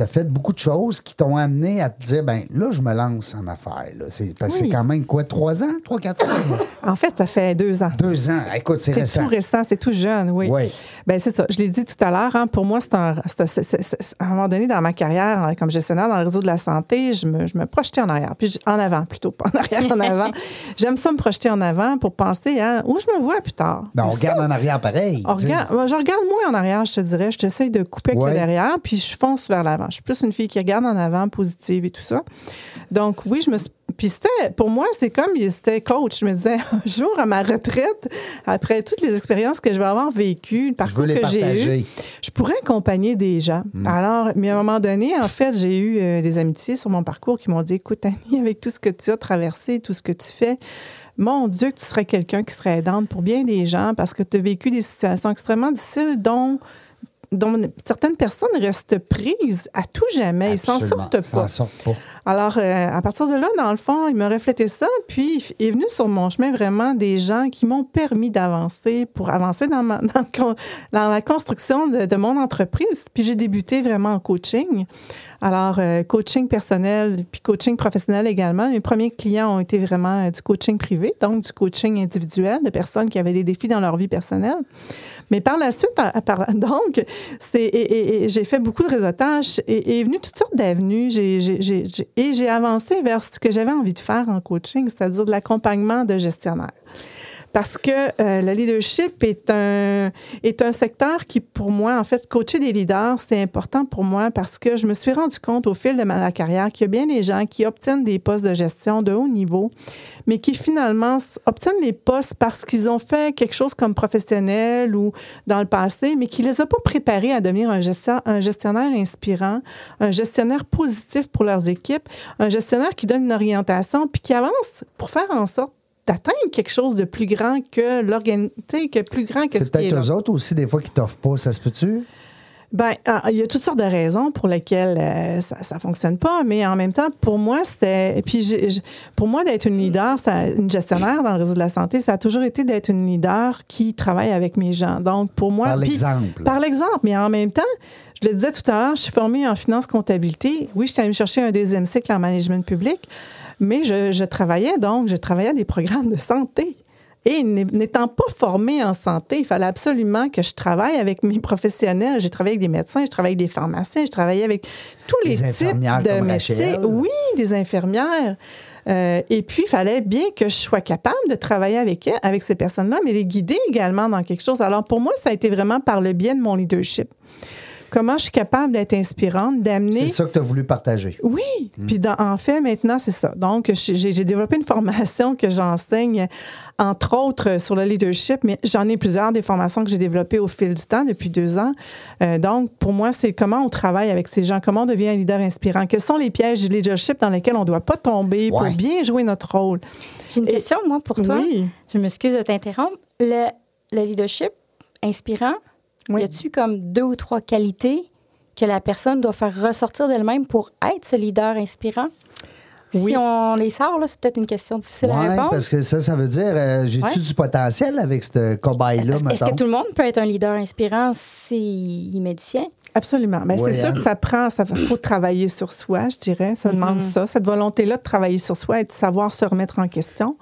tu as fait beaucoup de choses qui t'ont amené à te dire, ben là, je me lance en affaires. là. C'est parce que Oui. c'est quand même quoi, trois ans, trois, quatre ans? En fait, ça fait deux ans. Deux ans. Écoute, c'est C'est récent. tout récent, c'est tout jeune, oui. Oui. Ben c'est ça. Je l'ai dit tout à l'heure. hein, pour moi, c'est un, c'est- c'est- c'est- c'est- à un moment donné dans ma carrière hein, comme gestionnaire dans le réseau de la santé, je me, je me projetais en arrière, puis en avant plutôt, pas en arrière, en avant. [LAUGHS] J'aime ça me projeter en avant pour penser à où je me vois plus tard. Ben, on regarde en arrière pareil. on regarde- moi, je regarde moins en arrière, je te dirais. Je t'essaye de couper avec Ouais. le derrière, puis je fonce vers l'avant. Je suis plus une fille qui regarde en avant, positive et tout ça. Donc, oui, je me suis. Puis c'était, pour moi, c'est comme, c'était coach. Je me disais, [LAUGHS] un jour, à ma retraite, après toutes les expériences que je vais avoir vécues, le parcours que j'ai eu, je pourrais accompagner des gens. Alors, mais à un moment donné, en fait, j'ai eu euh, des amitiés sur mon parcours qui m'ont dit, écoute, Annie, avec tout ce que tu as traversé, tout ce que tu fais, mon Dieu, que tu serais quelqu'un qui serait aidante pour bien des gens parce que tu as vécu des situations extrêmement difficiles dont, dont certaines personnes restent prises à tout jamais. Ils s'en Absolument. sortent S'en pas. sortent pas. Alors, euh, à partir de là, dans le fond, il m'a reflété ça, puis il est venu sur mon chemin vraiment des gens qui m'ont permis d'avancer pour avancer dans, ma, [LAUGHS] dans, le con- dans la construction de, de mon entreprise. Puis j'ai débuté vraiment en coaching. Alors, euh, coaching personnel, puis coaching professionnel également. Mes premiers clients ont été vraiment euh, du coaching privé, donc du coaching individuel de personnes qui avaient des défis dans leur vie personnelle. Mais par la suite, à- à [LAUGHS] donc, c'est, et, et- et j'ai fait beaucoup de réseautage et est venu toutes sortes d'avenues. Et j'ai avancé vers ce que j'avais envie de faire en coaching, c'est-à-dire de l'accompagnement de gestionnaires. Parce que euh, le leadership est un, est un secteur qui, pour moi, en fait, coacher des leaders, c'est important pour moi parce que je me suis rendu compte au fil de ma carrière qu'il y a bien des gens qui obtiennent des postes de gestion de haut niveau, mais qui finalement obtiennent les postes parce qu'ils ont fait quelque chose comme professionnel ou dans le passé, mais qui les a pas préparés à devenir un, gestion- un gestionnaire inspirant, un gestionnaire positif pour leurs équipes, un gestionnaire qui donne une orientation puis qui avance pour faire en sorte d'atteindre quelque chose de plus grand que l'organité, que plus grand que ce C'est peut-être eux autres aussi, des fois, qui t'offrent pas, ça se peut-tu? Ben, ah, il y a toutes sortes de raisons pour lesquelles euh, ça, ça fonctionne pas, mais en même temps, pour moi, c'était. Puis, pour moi, d'être une leader, ça, une gestionnaire dans le réseau de la santé, ça a toujours été d'être une leader qui travaille avec mes gens. Donc, pour moi. Par l'exemple. Par l'exemple, mais en même temps, je le disais tout à l'heure, je suis formée en finance comptabilité. Oui, je suis allée me chercher un deuxième cycle en management public, mais je, je travaillais donc, je travaillais à des programmes de santé. Et n'é- n'étant pas formée en santé, il fallait absolument que je travaille avec mes [LAUGHS] professionnels. J'ai travaillé avec des médecins, je travaillais avec des pharmaciens, je travaillais avec tous les types de métiers. Oui, des infirmières. Euh, et puis, il fallait bien que je sois capable de travailler avec elles, avec ces personnes-là, mais les guider également dans quelque chose. Alors, pour moi, ça a été vraiment par le biais de mon leadership comment je suis capable d'être inspirante, d'amener. C'est ça que tu as voulu partager. Oui. Puis dans- en fait, maintenant, c'est ça. Donc, j'ai j'ai développé une formation que j'enseigne, entre autres, euh, sur le leadership, mais j'en ai plusieurs des formations que j'ai développées au fil du temps depuis deux ans. Euh, donc, pour moi, c'est comment on travaille avec ces gens, comment on devient un leader inspirant, quels sont les pièges du leadership dans lesquels on ne doit pas tomber pour bien jouer notre rôle. J'ai une Et- question, moi, pour toi. Oui. Je m'excuse de t'interrompre. Le, le leadership inspirant, Oui. y a-tu comme deux ou trois qualités que la personne doit faire ressortir d'elle-même pour être ce leader inspirant? Oui. Si on les sort, là, c'est peut-être une question difficile à Oui, répondre. parce que ça, ça veut dire, euh, j'ai-tu Ouais. du potentiel avec ce cobaye-là, Est-ce mettons? que tout le monde peut être un leader inspirant s'il met du sien? Absolument. Ben, Ouais, c'est sûr hein. que ça prend, ça faut travailler sur soi, je dirais. Ça demande ça, cette volonté-là de travailler sur soi et de savoir se remettre en question.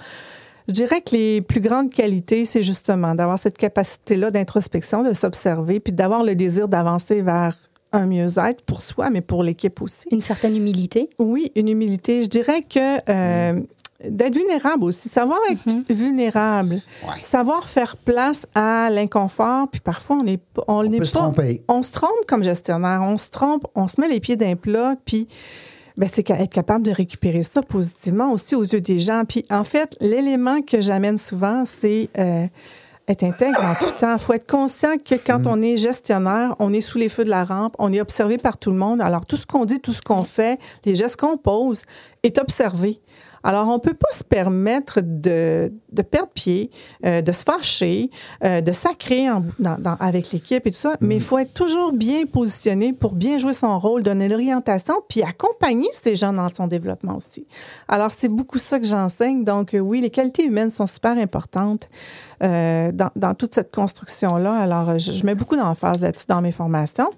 Je dirais que les plus grandes qualités, c'est justement d'avoir cette capacité-là d'introspection, de s'observer, puis d'avoir le désir d'avancer vers un mieux-être pour soi, mais pour l'équipe aussi. Une certaine humilité. Oui, une humilité. Je dirais que euh, d'être vulnérable aussi, savoir être vulnérable, Ouais. savoir faire place à l'inconfort, puis parfois on n'est pas, on peut se pas, tromper. on se trompe comme gestionnaire, on se trompe, on se met les pieds d'un plat, puis c'est qu'à- être capable de récupérer ça positivement aussi aux yeux des gens. Puis en fait, l'élément que j'amène souvent, c'est euh, être intègre en tout temps. Il faut être conscient que quand on est gestionnaire, on est sous les feux de la rampe, on est observé par tout le monde. Alors tout ce qu'on dit, tout ce qu'on fait, les gestes qu'on pose est observé. Alors, on ne peut pas se permettre de, de perdre pied, euh, de se fâcher, euh, de sacrer avec l'équipe et tout ça, mais il faut être toujours bien positionné pour bien jouer son rôle, donner l'orientation, puis accompagner ces gens dans son développement aussi. Alors, c'est beaucoup ça que j'enseigne. Donc, euh, oui, les qualités humaines sont super importantes dans, dans toute cette construction-là. Alors, je, je mets beaucoup d'emphase là-dessus dans mes formations.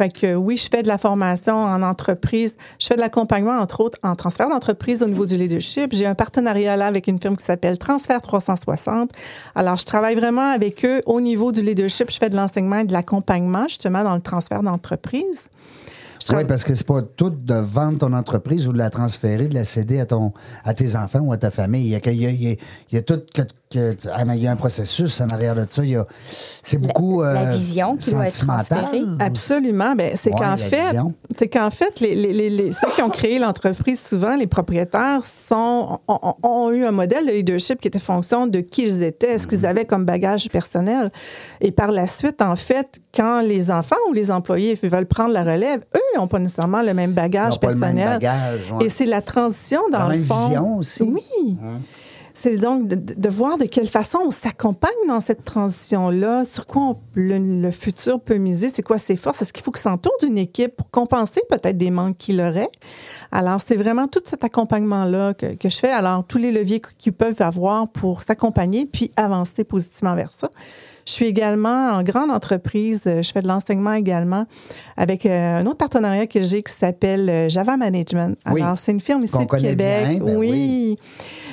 Fait que oui, je fais de la formation en entreprise. Je fais de l'accompagnement, entre autres, en transfert d'entreprise au niveau du leadership. J'ai un partenariat là avec une firme qui s'appelle Transfert 360. Alors, je travaille vraiment avec eux au niveau du leadership. Je fais de l'enseignement et de l'accompagnement, justement, dans le transfert d'entreprise. Je Oui, travaille- parce que c'est pas tout de vendre ton entreprise ou de la transférer, de la céder à, ton, à tes enfants ou à ta famille. Il y a, il y a- il y a- il y a tout. que- que- il y a un processus en arrière de ça. Il y a- C'est beaucoup. la euh, vision qui doit être sentimental. transférée. Absolument. Ben, c'est Ouais, qu'en fait, c'est qu'en fait, les, les- les- les- ceux qui ont créé l'entreprise, souvent, les propriétaires sont, ont, ont- ont eu un modèle de leadership qui était fonction de qui ils étaient, ce Mm-hmm. qu'ils avaient comme bagage personnel. Et par la suite, en fait, quand les enfants ou les employés veulent prendre la relève, eux n'ont pas nécessairement le même bagage Ils ont pas le même personnel. bagage, ouais. Et c'est la transition dans La le même fond. vision aussi. Oui. C'est donc de, voir de quelle façon on s'accompagne dans cette transition-là, sur quoi le, futur peut miser, c'est quoi ses forces, est-ce qu'il faut qu'il s'entoure d'une équipe pour compenser peut-être des manques qu'il aurait? Alors, c'est vraiment tout cet accompagnement-là que, que je fais. Alors, tous les leviers qu'ils peuvent avoir pour s'accompagner puis avancer positivement vers ça. Je suis également en grande entreprise. euh, Je fais de l'enseignement également avec euh, un autre partenariat que j'ai qui s'appelle euh, Java Management. Oui. Alors, c'est une firme ici de Québec. bien, ben oui.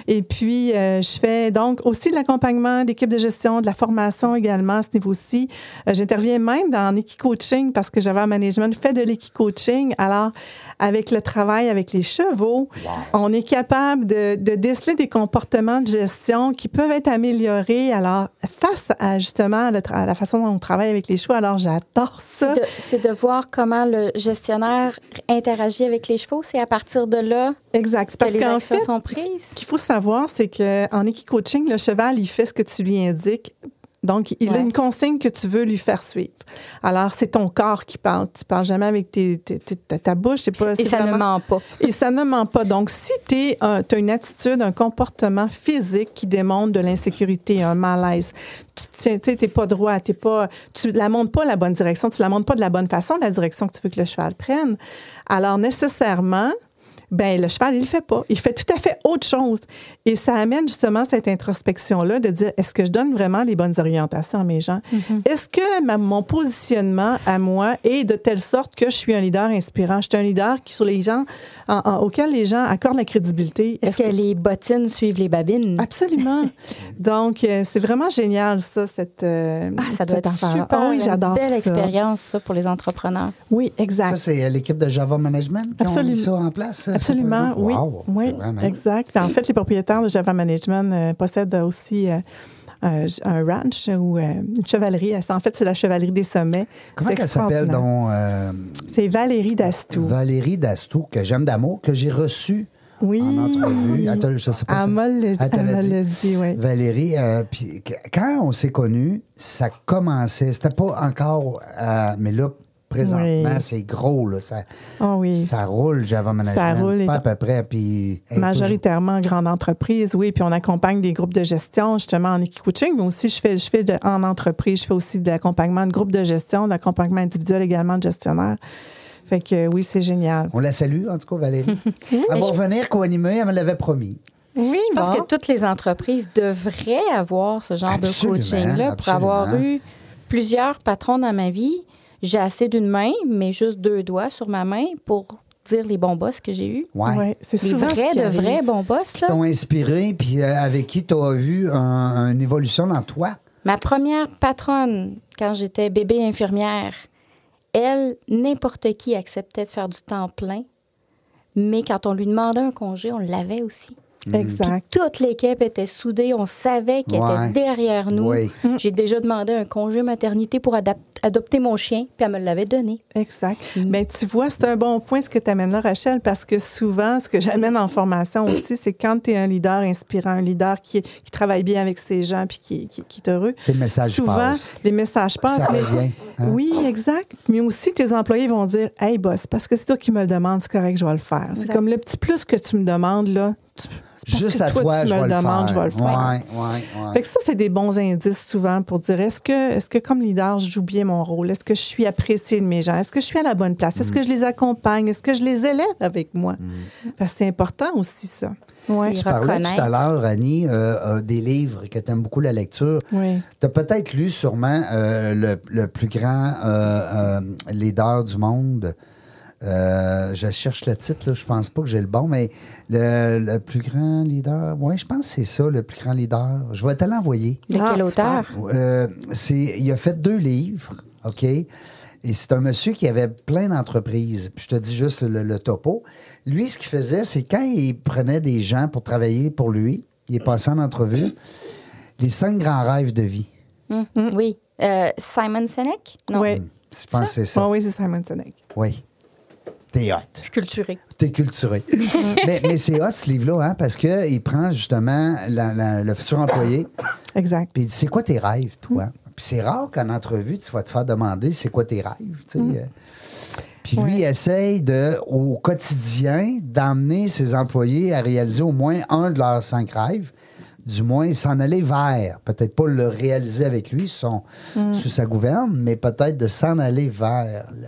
Et puis, euh, je fais donc aussi de l'accompagnement d'équipe de gestion, de la formation également à ce niveau-ci. Euh, J'interviens même dans l'Equi-Coaching parce que Java Management fait de l'Equi-Coaching. Alors, avec le travail avec les chevaux, on est capable de, de déceler des comportements de gestion qui peuvent être améliorés. Alors, face à justement le tra- à la façon dont on travaille avec les chevaux, alors j'adore ça. C'est de voir comment le gestionnaire interagit avec les chevaux. C'est à partir de là Exact. que Parce les actions fait, sont prises. Ce qu'il faut savoir, c'est qu'en équi-coaching, le cheval, il fait ce que tu lui indiques. Donc, il a une consigne que tu veux lui faire suivre. Alors, c'est ton corps qui parle. Tu parles jamais avec tes, tes- tes- ta, bouche. Pas, Et ça ne ment pas. Et ça ne ment pas. Donc, si tu as une attitude, un comportement physique qui démontre de l'insécurité, un malaise, tu n'es pas droit, t'es pas, tu la montres pas la bonne direction, tu la montres pas de la bonne façon, la direction que tu veux que le cheval prenne. Alors, nécessairement, ben le cheval, il le fait pas. Il fait tout à fait autre chose. Et ça amène justement cette introspection-là de dire, est-ce que je donne vraiment les bonnes orientations à mes gens? Est-ce que ma- mon positionnement à moi est de telle sorte que je suis un leader inspirant? Je suis un leader qui, sur les gens, en- en- auquel les gens accordent la crédibilité. Est-ce que les bottines suivent les babines? Absolument. [LAUGHS] Donc, euh, c'est vraiment génial, ça, cette. euh, Ah, ça doit cette être super. Ah oui, une j'adore belle ça. expérience, ça, pour les entrepreneurs. Oui, exact. Ça, c'est euh, l'équipe de Java Management qui ont mis ça en place? Absolument, oui. Wow, oui, exact. En fait, les propriétaires de Java Management euh, possèdent aussi euh, un, un ranch ou euh, une chevalerie. En fait, c'est la chevalerie des sommets. Comment elle s'appelle, donc? C'est Valérie Dastou. Valérie Dastou, que j'aime d'amour, que j'ai reçue Oui. en entrevue. Attends, je sais pas si- le- dit. oui. Valérie, euh, puis quand on s'est connus, ça commençait. C'était pas encore. euh, mais là, présentement, Oui. c'est gros. Là, ça, Ah oui. ça roule, Java Management. Ça roule, Pas à peu près. Puis, Majoritairement en grande entreprise, oui. Puis on accompagne des groupes de gestion, justement, en équipe-coaching. Mais aussi, je fais, je fais de- en entreprise, je fais aussi de l'accompagnement de groupes de gestion, de l'accompagnement individuel également de gestionnaires. Fait que oui, c'est génial. On la salue, en tout cas, Valérie. [LAUGHS] elle va revenir co-animer, elle me l'avait promis. Oui, Je pense bon. que toutes les entreprises devraient avoir ce genre Absolument, de coaching-là pour avoir eu plusieurs patrons dans ma vie. J'ai assez d'une main, mais juste deux doigts sur ma main pour dire les bons boss que j'ai eus. Ouais. Ouais, c'est Les ce vrais de vrais bons boss. Qui t'ont inspiré, puis euh, avec qui tu as vu un- une évolution dans toi? Ma première patronne, quand j'étais bébé infirmière, elle, n'importe qui acceptait de faire du temps plein, mais quand on lui demandait un congé, on l'avait aussi. Exact. Toute l'équipe était soudée, on savait qu'elle Ouais. était derrière nous. Oui. [LAUGHS] J'ai déjà demandé un congé maternité pour adopter mon chien, puis elle me l'avait donné. Exact. Mais tu vois, c'est un bon point ce que tu amènes là, Rachel, parce que souvent, ce que j'amène en formation aussi, c'est quand tu es un leader inspirant, un leader qui, qui travaille bien avec ses gens puis qui, qui, qui est heureux. Tes messages Souvent, passent. les messages passent. Ça mais- revient, hein? Oui, exact. Mais aussi, tes employés vont dire Hey, boss, parce que c'est toi qui me le demandes, c'est correct, je vais le faire. C'est comme le petit plus que tu me demandes, là. tu- parce Juste que à toi, tu je me vais le demandes, faire. je vais le faire. Ouais, ouais, ouais. Fait que ça, c'est des bons indices souvent pour dire est-ce que, est-ce que comme leader, je joue bien mon rôle? Est-ce que je suis appréciée de mes gens? Est-ce que je suis à la bonne place? Mm. Est-ce que je les accompagne? Est-ce que je les élève avec moi? Parce que c'est important aussi, ça. Ouais. Tu parlais tout à l'heure, Annie, euh, euh, des livres que tu aimes beaucoup la lecture. Oui. Tu as peut-être lu sûrement euh, le, le plus grand euh, euh, leader du monde. Euh, je cherche le titre, là, je pense pas que j'ai le bon, mais le, le plus grand leader. Oui, je pense que c'est ça, le plus grand leader. Je vais te l'envoyer. De Ah, quel super. auteur? Euh, c'est, il a fait deux livres, OK? Et c'est un monsieur qui avait plein d'entreprises. Puis Je te dis juste le, le topo. Lui, ce qu'il faisait, c'est quand il prenait des gens pour travailler pour lui, il est passé en entrevue, les cinq grands rêves de vie. Hum, Oui. Euh, Simon Sinek? Non. Oui. Je pense que c'est ça. Ah oui, c'est Simon Sinek. Oui. T'es hot. Culturé. T'es culturé. [LAUGHS] mais mais c'est hot, ce livre-là, hein, parce qu'il prend justement la- la- le futur employé, Exact. puis il dit c'est quoi tes rêves, toi? Puis c'est rare qu'en entrevue, tu vas te faire demander c'est quoi tes rêves, tu sais. euh. Puis lui, il essaye de, au quotidien d'emmener ses employés à réaliser au moins un de leurs cinq rêves, du moins s'en aller vers. Peut-être pas le réaliser avec lui sous, son- sous sa gouverne, mais peut-être de s'en aller vers. le-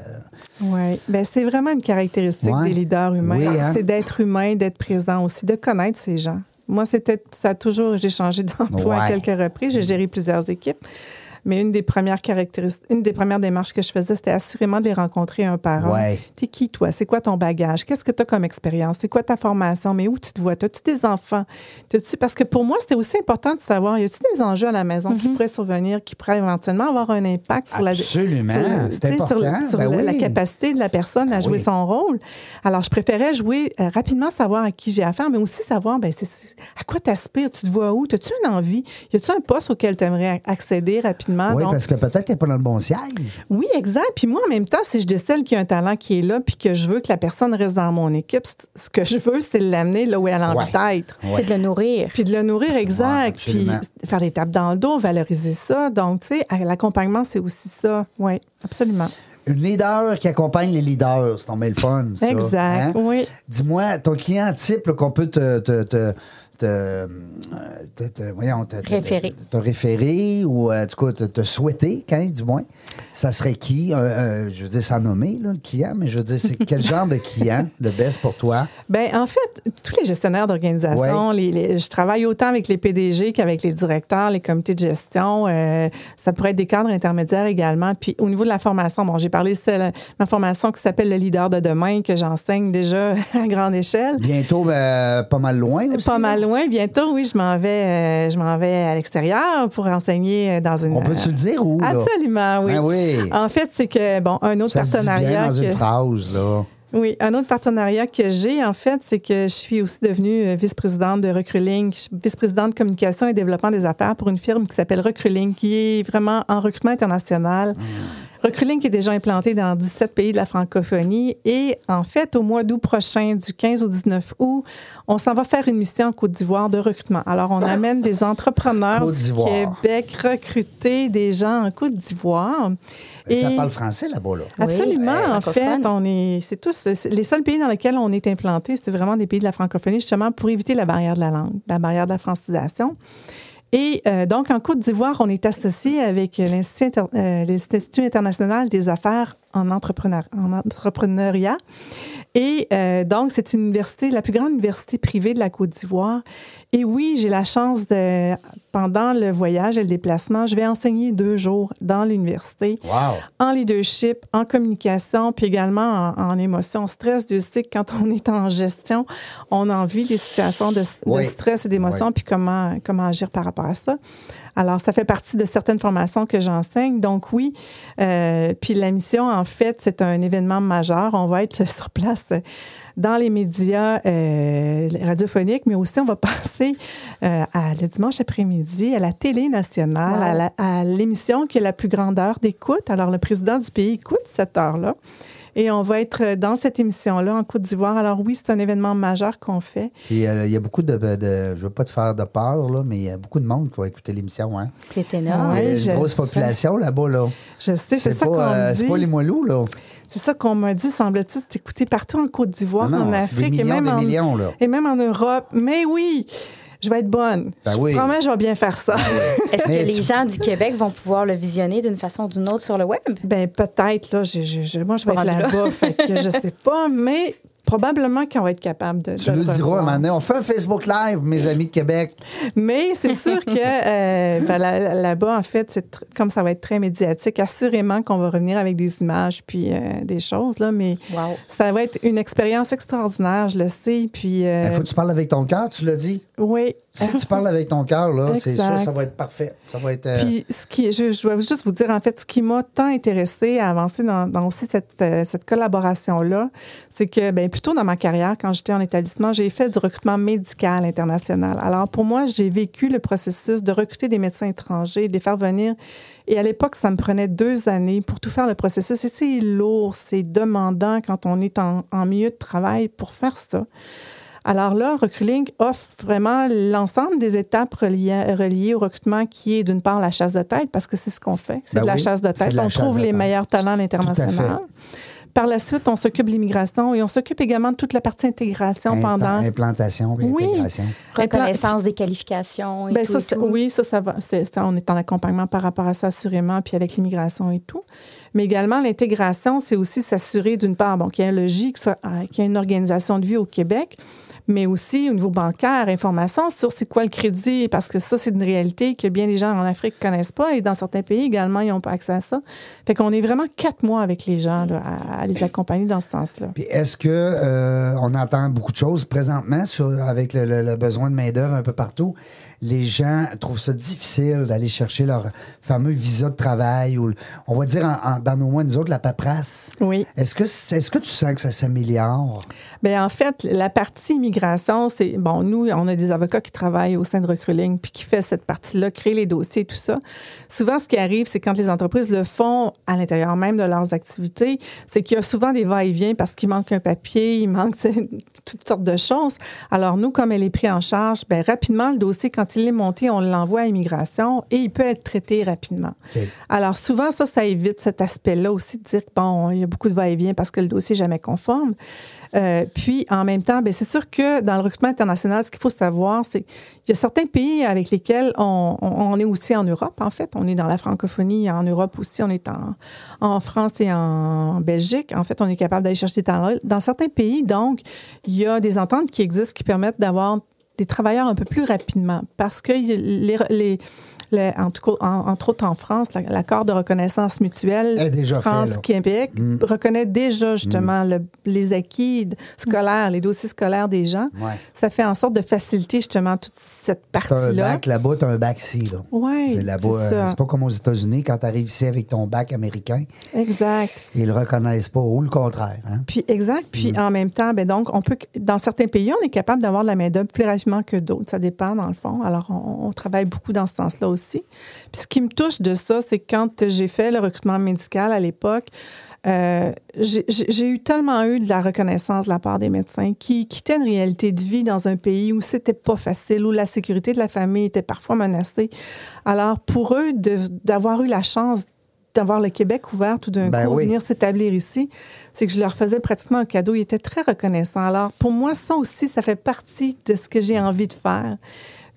Oui. Ben, c'est vraiment une caractéristique Ouais. des leaders humains. Oui, hein? C'est d'être humain, d'être présent aussi, de connaître ces gens. Moi, c'était ça a toujours, j'ai changé d'emploi à quelques reprises, j'ai géré plusieurs équipes. Mais une des premières caractéristiques, une des premières démarches que je faisais, c'était assurément de les rencontrer un par un. Ouais. T'es qui, toi? C'est quoi ton bagage? Qu'est-ce que tu as comme expérience? C'est quoi ta formation? Mais où tu te vois? As-tu des enfants? T'as-tu- Parce que pour moi, c'était aussi important de savoir, y a-t-il des enjeux à la maison qui pourraient survenir, qui pourraient éventuellement avoir un impact sur la Absolument. sur C'est Ben la, la capacité de la personne à jouer Oui. son rôle. Alors, je préférais jouer euh, rapidement, savoir à qui j'ai affaire, mais aussi savoir ben, c'est- c'est- à quoi tu aspires, tu te vois où, as-tu une envie, y a-tu un poste auquel tu aimerais accéder rapidement? Oui, Donc, parce que peut-être qu'elle n'est pas dans le bon siège. oui, exact. Puis moi, en même temps, si je décèle qu'il y a un talent qui est là, puis que je veux que la personne reste dans mon équipe, ce que je veux, c'est de l'amener là où elle a envie d'être. Ouais. C'est de le nourrir. Puis de le nourrir, Ouais, exact. puis faire des tapes dans le dos, valoriser ça. Donc, tu sais, l'accompagnement, c'est aussi ça. Oui, absolument. Une leader qui accompagne les leaders, c'est en le fun, ça. hein? Exact, oui. Dis-moi, ton client type qu'on peut te, te, te, te, euh, te- te- voyons, te- te- Référer. te référer ou, euh, du coup, te, te souhaiter, quand, du moins, ça serait qui? Euh, euh, je veux dire, sans nommer, là, le client, mais je veux dire, c'est quel genre de client [LAUGHS] le best pour toi? Ben en fait, tous les gestionnaires d'organisation, Ouais. je travaille autant avec les PDG qu'avec les directeurs, les comités de gestion. euh, ça pourrait être des cadres intermédiaires également. Puis au niveau de la formation, bon, j'ai parlé de ma formation qui s'appelle le leader de demain que j'enseigne déjà [LAUGHS] à grande échelle. Bientôt, pas mal loin aussi. Pas mal loin. Bientôt, oui, je m'en vais, euh, je m'en vais à l'extérieur pour enseigner euh, dans une. On peut-tu le dire ou? Absolument, oui. Ah oui. En fait, c'est que bon, un autre Ça se dit bien partenariat. dans une phrase, là. Oui, un autre partenariat que j'ai, en fait, c'est que je suis aussi devenue euh, vice-présidente de Recruling, vice-présidente de communication et développement des affaires pour une firme qui s'appelle Recruling, qui est vraiment en recrutement international. Recruling qui est déjà implanté dans 17 pays de la francophonie. Et en fait, au mois d'août prochain, du 15 au 19 août, on s'en va faire une mission en Côte d'Ivoire de recrutement. Alors, on amène des entrepreneurs du. Québec recruter des gens en Côte d'Ivoire. Ça Et- parle français là-bas, là. Absolument. Oui, en fait, on est, c'est tous les seuls pays dans lesquels on est implanté, c'était vraiment des pays de la francophonie, justement pour éviter la barrière de la langue, la barrière de la francisation. Et euh, donc, en Côte d'Ivoire, on est associé avec euh, l'Institut international des affaires en, entrepreneur, en entrepreneuriat. Et euh, donc, c'est une université, la plus grande université privée de la Côte d'Ivoire. Et oui, j'ai la chance de, pendant le voyage et le déplacement, je vais enseigner deux jours dans l'université Wow! en leadership, en communication, puis également en, en émotion. Stress, Dieu sait que quand on est en gestion, on en vit des situations de, stress et d'émotion, Oui. puis comment, comment agir par rapport à ça. Alors, ça fait partie de certaines formations que j'enseigne. Donc, oui. Euh, puis la mission, en fait, c'est un événement majeur. On va être [LAUGHS] sur place dans les médias euh, radiophoniques, mais aussi on va [LAUGHS] passer euh, à, le dimanche après-midi à la télé nationale, Wow. à la- à l'émission qui est la plus grande heure d'écoute. Alors, le président du pays écoute cette heure-là. Et on va être dans cette émission-là en Côte d'Ivoire. Alors oui, c'est un événement majeur qu'on fait. Puis euh, il y a beaucoup de, de- Je veux pas te faire de peur, là, mais il y a beaucoup de monde qui va écouter l'émission. Hein? C'est énorme. Ouais. il y a une grosse population là-bas. Là. Je sais, c'est ça pas, qu'on euh, c'est pas les moelleux, là. C'est ça qu'on m'a dit, semble-t-il, c'est écouté partout en Côte d'Ivoire, en des Afrique et même des en, millions, là. et même en Europe. Mais oui, je vais être bonne. Ben je oui. promets, je vais bien faire ça. Est-ce que les tu- gens du Québec vont pouvoir le visionner d'une façon ou d'une autre sur le web? Ben peut-être là, je, je- je- moi je vais être rendu là. là-bas, fait que je [LAUGHS] sais pas, mais probablement qu'on va être capable de. Tu de nous le diras un revoir. moment donné, on fait un Facebook Live, mes amis de Québec. Mais c'est sûr que euh, [LAUGHS] ben, là- là-bas, en fait, c'est tr- comme ça va être très médiatique, assurément qu'on va revenir avec des images puis euh, des choses là, mais Wow. ça va être une expérience extraordinaire, je le sais. Puis euh, Il faut que tu parles avec ton cœur, tu l'as dit. oui. Si tu parles avec ton cœur, là, c'est sûr, ça va être parfait. Ça va être. euh, Puis, ce qui, je, je dois juste vous dire, en fait, ce qui m'a tant intéressé à avancer dans, dans aussi cette, euh, cette collaboration-là, c'est que, bien, plutôt dans ma carrière, quand j'étais en établissement, j'ai fait du recrutement médical international. Alors, pour moi, j'ai vécu le processus de recruter des médecins étrangers, de les faire venir. Et à l'époque, ça me prenait deux années pour tout faire le processus. Et c'est lourd, c'est demandant quand on est en, en milieu de travail pour faire ça. Alors là, Recruiting offre vraiment l'ensemble des étapes reliées, reliées au recrutement qui est d'une part la chasse de tête, parce que c'est ce qu'on fait. C'est Ben de la oui, chasse de tête. de on trouve les tête. meilleurs talents à l'international. Par la suite, on s'occupe de l'immigration et on s'occupe également de toute la partie intégration pendant. Implantation et Oui. intégration. Reconnaissance des qualifications et Ben, tout. ça, et c'est- tout. oui, ça, ça va. Ça, on est en accompagnement par rapport à ça, assurément, puis avec l'immigration et tout. Mais également, l'intégration, c'est aussi s'assurer, d'une part, bon, qu'il y ait un logis, euh, qu'il y ait une organisation de vie au Québec, mais aussi au niveau bancaire, information sur c'est quoi le crédit, parce que ça, c'est une réalité que bien des gens en Afrique ne connaissent pas et dans certains pays également, ils n'ont pas accès à ça. Fait qu'on est vraiment quatre mois avec les gens là, à, les accompagner dans ce sens-là. Est-ce que euh, on entend beaucoup de choses présentement avec le, le- le besoin de main-d'œuvre un peu partout? Les gens trouvent ça difficile d'aller chercher leur fameux visa de travail ou, on va dire, en- en- dans nos mois, nous autres, la paperasse. Oui. Est-ce que, est-ce que tu sens que ça s'améliore? Bien, en fait, la partie immigration, c'est bon, nous, on a des avocats qui travaillent au sein de Recruling puis qui fait cette partie-là, créer les dossiers et tout ça. Souvent, ce qui arrive, c'est quand les entreprises le font à l'intérieur même de leurs activités, c'est qu'il y a souvent des va-et-vient parce qu'il manque un papier, il manque [LAUGHS] toutes sortes de choses. Alors, nous, comme elle est prise en charge, bien, rapidement, le dossier, quand il est monté, on l'envoie à immigration et il peut être traité rapidement. Alors, souvent, ça, ça évite cet aspect-là aussi de dire que, bon, il y a beaucoup de va-et-vient parce que le dossier n'est jamais conforme. Euh, puis, en même temps, ben, c'est sûr que dans le recrutement international, ce qu'il faut savoir, c'est qu'il y a certains pays avec lesquels on, on- on est aussi en Europe, en fait. On est dans la francophonie, en Europe aussi, on est en, en France et en Belgique. En fait, on est capable d'aller chercher des talents. Dans certains pays, donc, il y a des ententes qui existent qui permettent d'avoir des travailleurs un peu plus rapidement parce que les, le- en tout cas, en- entre autres en France, la- l'accord de reconnaissance mutuelle. France-Québec reconnaît déjà justement le- les acquis scolaires, les dossiers scolaires des gens. Ouais. Ça fait en sorte de faciliter justement toute cette C'est un partie-là. bac là-bas, t'as un bac ici. Là. Oui, C'est euh, c'est pas comme aux États-Unis quand tu arrives ici avec ton bac américain, Exact. ils le reconnaissent pas, ou le contraire. Hein? Puis exact. Puis en même temps, ben donc on peut dans certains pays, on est capable d'avoir de la main d'œuvre plus rapidement que d'autres. Ça dépend dans le fond. Alors on, on travaille beaucoup dans ce sens-là aussi. Puis ce qui me touche de ça, c'est que quand j'ai fait le recrutement médical à l'époque. euh, j'ai- eu tellement eu de la reconnaissance de la part des médecins qui quittaient une réalité de vie dans un pays où c'était pas facile, où la sécurité de la famille était parfois menacée. Alors, pour eux, d'avoir eu la chance d'avoir le Québec ouvert tout d'un Ben coup, oui. venir s'établir ici, c'est que je leur faisais pratiquement un cadeau. Ils étaient très reconnaissants. Alors, pour moi, ça aussi, ça fait partie de ce que j'ai envie de faire,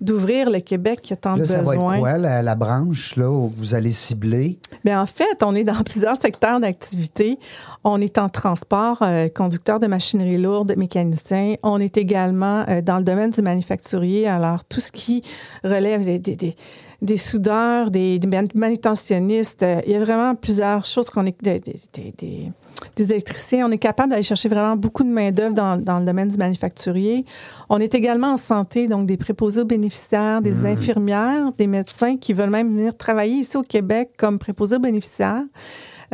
d'ouvrir le Québec qui a tant Là, de ça va être quoi, la, la branche là, où vous allez cibler? Bien, en fait, on est dans [LAUGHS] plusieurs secteurs d'activité. On est en transport, euh, conducteur de machinerie lourde, mécanicien. On est également euh, dans le domaine du manufacturier. Alors, tout ce qui relève des, des, des- des soudeurs, des, des man- manutentionnistes, euh, il y a vraiment plusieurs choses qu'on est... des- des- des- des- électriciens. On est capable d'aller chercher vraiment beaucoup de main-d'œuvre dans, dans le domaine du manufacturier. On est également en santé, donc des préposés aux bénéficiaires, des infirmières, des médecins qui veulent même venir travailler ici au Québec comme préposés aux bénéficiaires.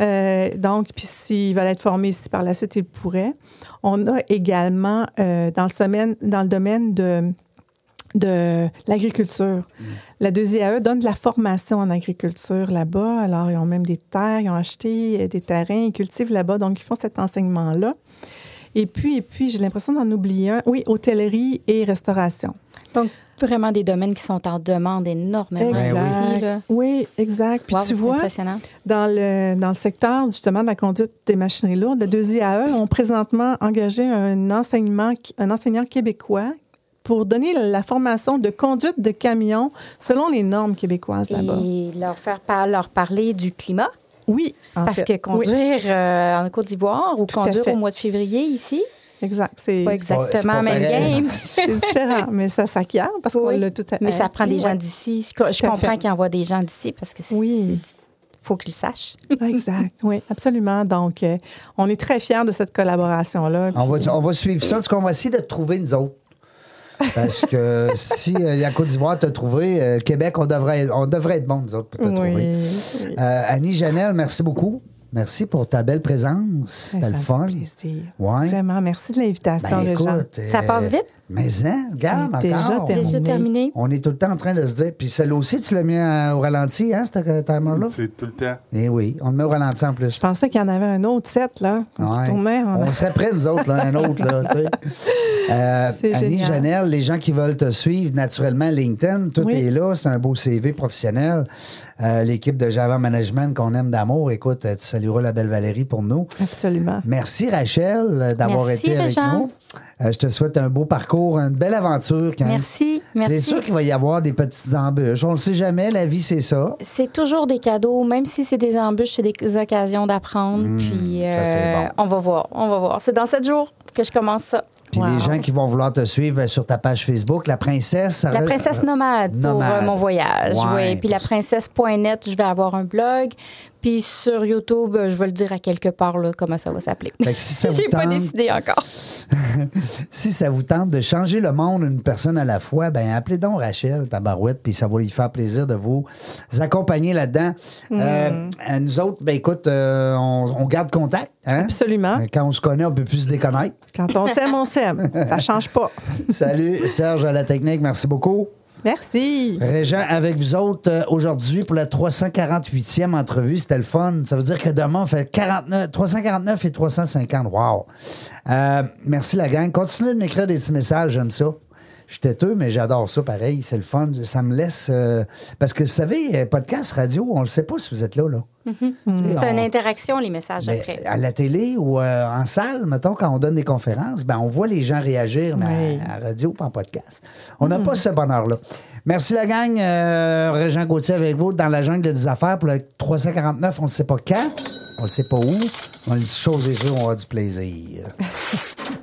Euh, donc, puis s'ils veulent être formés ici par la suite, ils pourraient. On a également euh, dans, le domaine, dans le domaine de de l'agriculture. La 2IAE donne de la formation en agriculture là-bas. Alors, ils ont même des terres, ils ont acheté euh, des terrains, ils cultivent là-bas, donc ils font cet enseignement-là. Et puis, et puis j'ai l'impression d'en oublier un. Oui, hôtellerie et restauration. Donc, vraiment des domaines qui sont en demande énormément. Là. Oui, exact. Puis Wow, tu vois, dans le, dans le secteur justement de la conduite des machineries lourdes, la 2IAE ont présentement engagé un, enseignement, un enseignant québécois pour donner la formation de conduite de camions selon les normes québécoises là-bas. Et leur faire par- leur parler du climat? Oui, en parce fait. que Oui, conduire euh, en Côte d'Ivoire ou Tout conduire au mois de février ici, exact. C'est pas exactement même game. [LAUGHS] c'est différent, mais ça s'acquiert parce qu'on Oui. l'a tout à Mais ça prend des gens d'ici. Je comprends qu'ils envoient des gens d'ici parce que c'est- Oui. faut qu'ils le sachent. [LAUGHS] Exact, oui, absolument. Donc, euh, on est très fiers de cette collaboration-là. On va, Puis- on va suivre ça. En tout cas, on va essayer de trouver, nous autres. Parce que si euh, la Côte d'Ivoire t'a trouvé, euh, Québec, on devrait, on devrait être bon, nous autres, pour te Oui, trouver. oui. Euh, Annie Janelle, merci beaucoup. Merci pour ta belle présence. C'était le fun. plaisir. Ouais. Vraiment, merci de l'invitation, Ben, écoute, euh, Ça passe vite? Mais hein, regarde C'est déjà encore. terminé. Déjà terminé. On est tout le temps en train de se dire. Puis celle aussi, tu l'as mis euh, au ralenti, hein, ce timer-là? C'est tout le temps. Eh oui, on le met au ralenti en plus. Je pensais qu'il y en avait un autre set, là. On Ouais. tournait. on a- On serait prêts, nous autres, là, un autre. Là, tu sais. [LAUGHS] Euh, Annie génial. Janelle, les gens qui veulent te suivre, naturellement, LinkedIn, tout Oui. est là. C'est un beau CV professionnel. Euh, L'équipe de Java Management qu'on aime d'amour, écoute, euh, tu salueras la belle Valérie pour nous. Absolument. Merci, Rachel, euh, d'avoir été avec nous. Euh, je te souhaite un beau parcours, une belle aventure. quand- Merci, C'est merci. sûr qu'il va y avoir des petites embûches. On ne le sait jamais, la vie, c'est ça. C'est toujours des cadeaux, même si c'est des embûches, c'est des occasions d'apprendre. puis ça, c'est euh, bon. on va voir, on va voir. C'est dans sept jours que je commence ça. Puis Wow. les gens qui vont vouloir te suivre ben, sur ta page Facebook, la princesse. La princesse nomade, pour Nomade. euh, mon voyage. Ouais, oui. Puis pour la princesse.net, je vais avoir un blog. Puis sur YouTube, euh, je vais le dire à quelque part là, comment ça va s'appeler. Si [LAUGHS] J'ai pas décidé encore. [LAUGHS] si ça vous tente de changer le monde une personne à la fois, ben appelez donc Rachel Tabarouette, puis ça va lui faire plaisir de vous accompagner là-dedans. Euh, à nous autres, ben écoute, euh, on, on garde contact. Hein? Absolument. Euh, Quand on se connaît, on peut plus se déconnaître. Quand on s'aime, on s'aime. Ça [LAUGHS] change pas. Salut Serge à la technique, merci beaucoup. Merci. Régent, avec vous autres, euh, aujourd'hui, pour la 348e entrevue, c'était le fun. Ça veut dire que demain, on fait 49, 349 et 350. Wow! Euh, merci, la gang. Continuez de m'écrire des petits messages, j'aime ça. Je suis têteux, mais j'adore ça, pareil. C'est le fun. Ça me laisse... euh, parce que, vous savez, euh, podcast, radio, on ne le sait pas si vous êtes là, là. Sais, C'est on- une interaction, les messages ben, après. à la télé ou euh, en salle, mettons, quand on donne des conférences, ben, on voit les gens réagir mais Oui. à, à radio pas en podcast. On n'a pas ce bonheur-là. Merci la gang. Euh, Régent Gauthier avec vous dans la jungle des affaires pour le 349. On ne sait pas quand, on ne sait pas où. On a une chose sûre, on avoir du plaisir. [LAUGHS]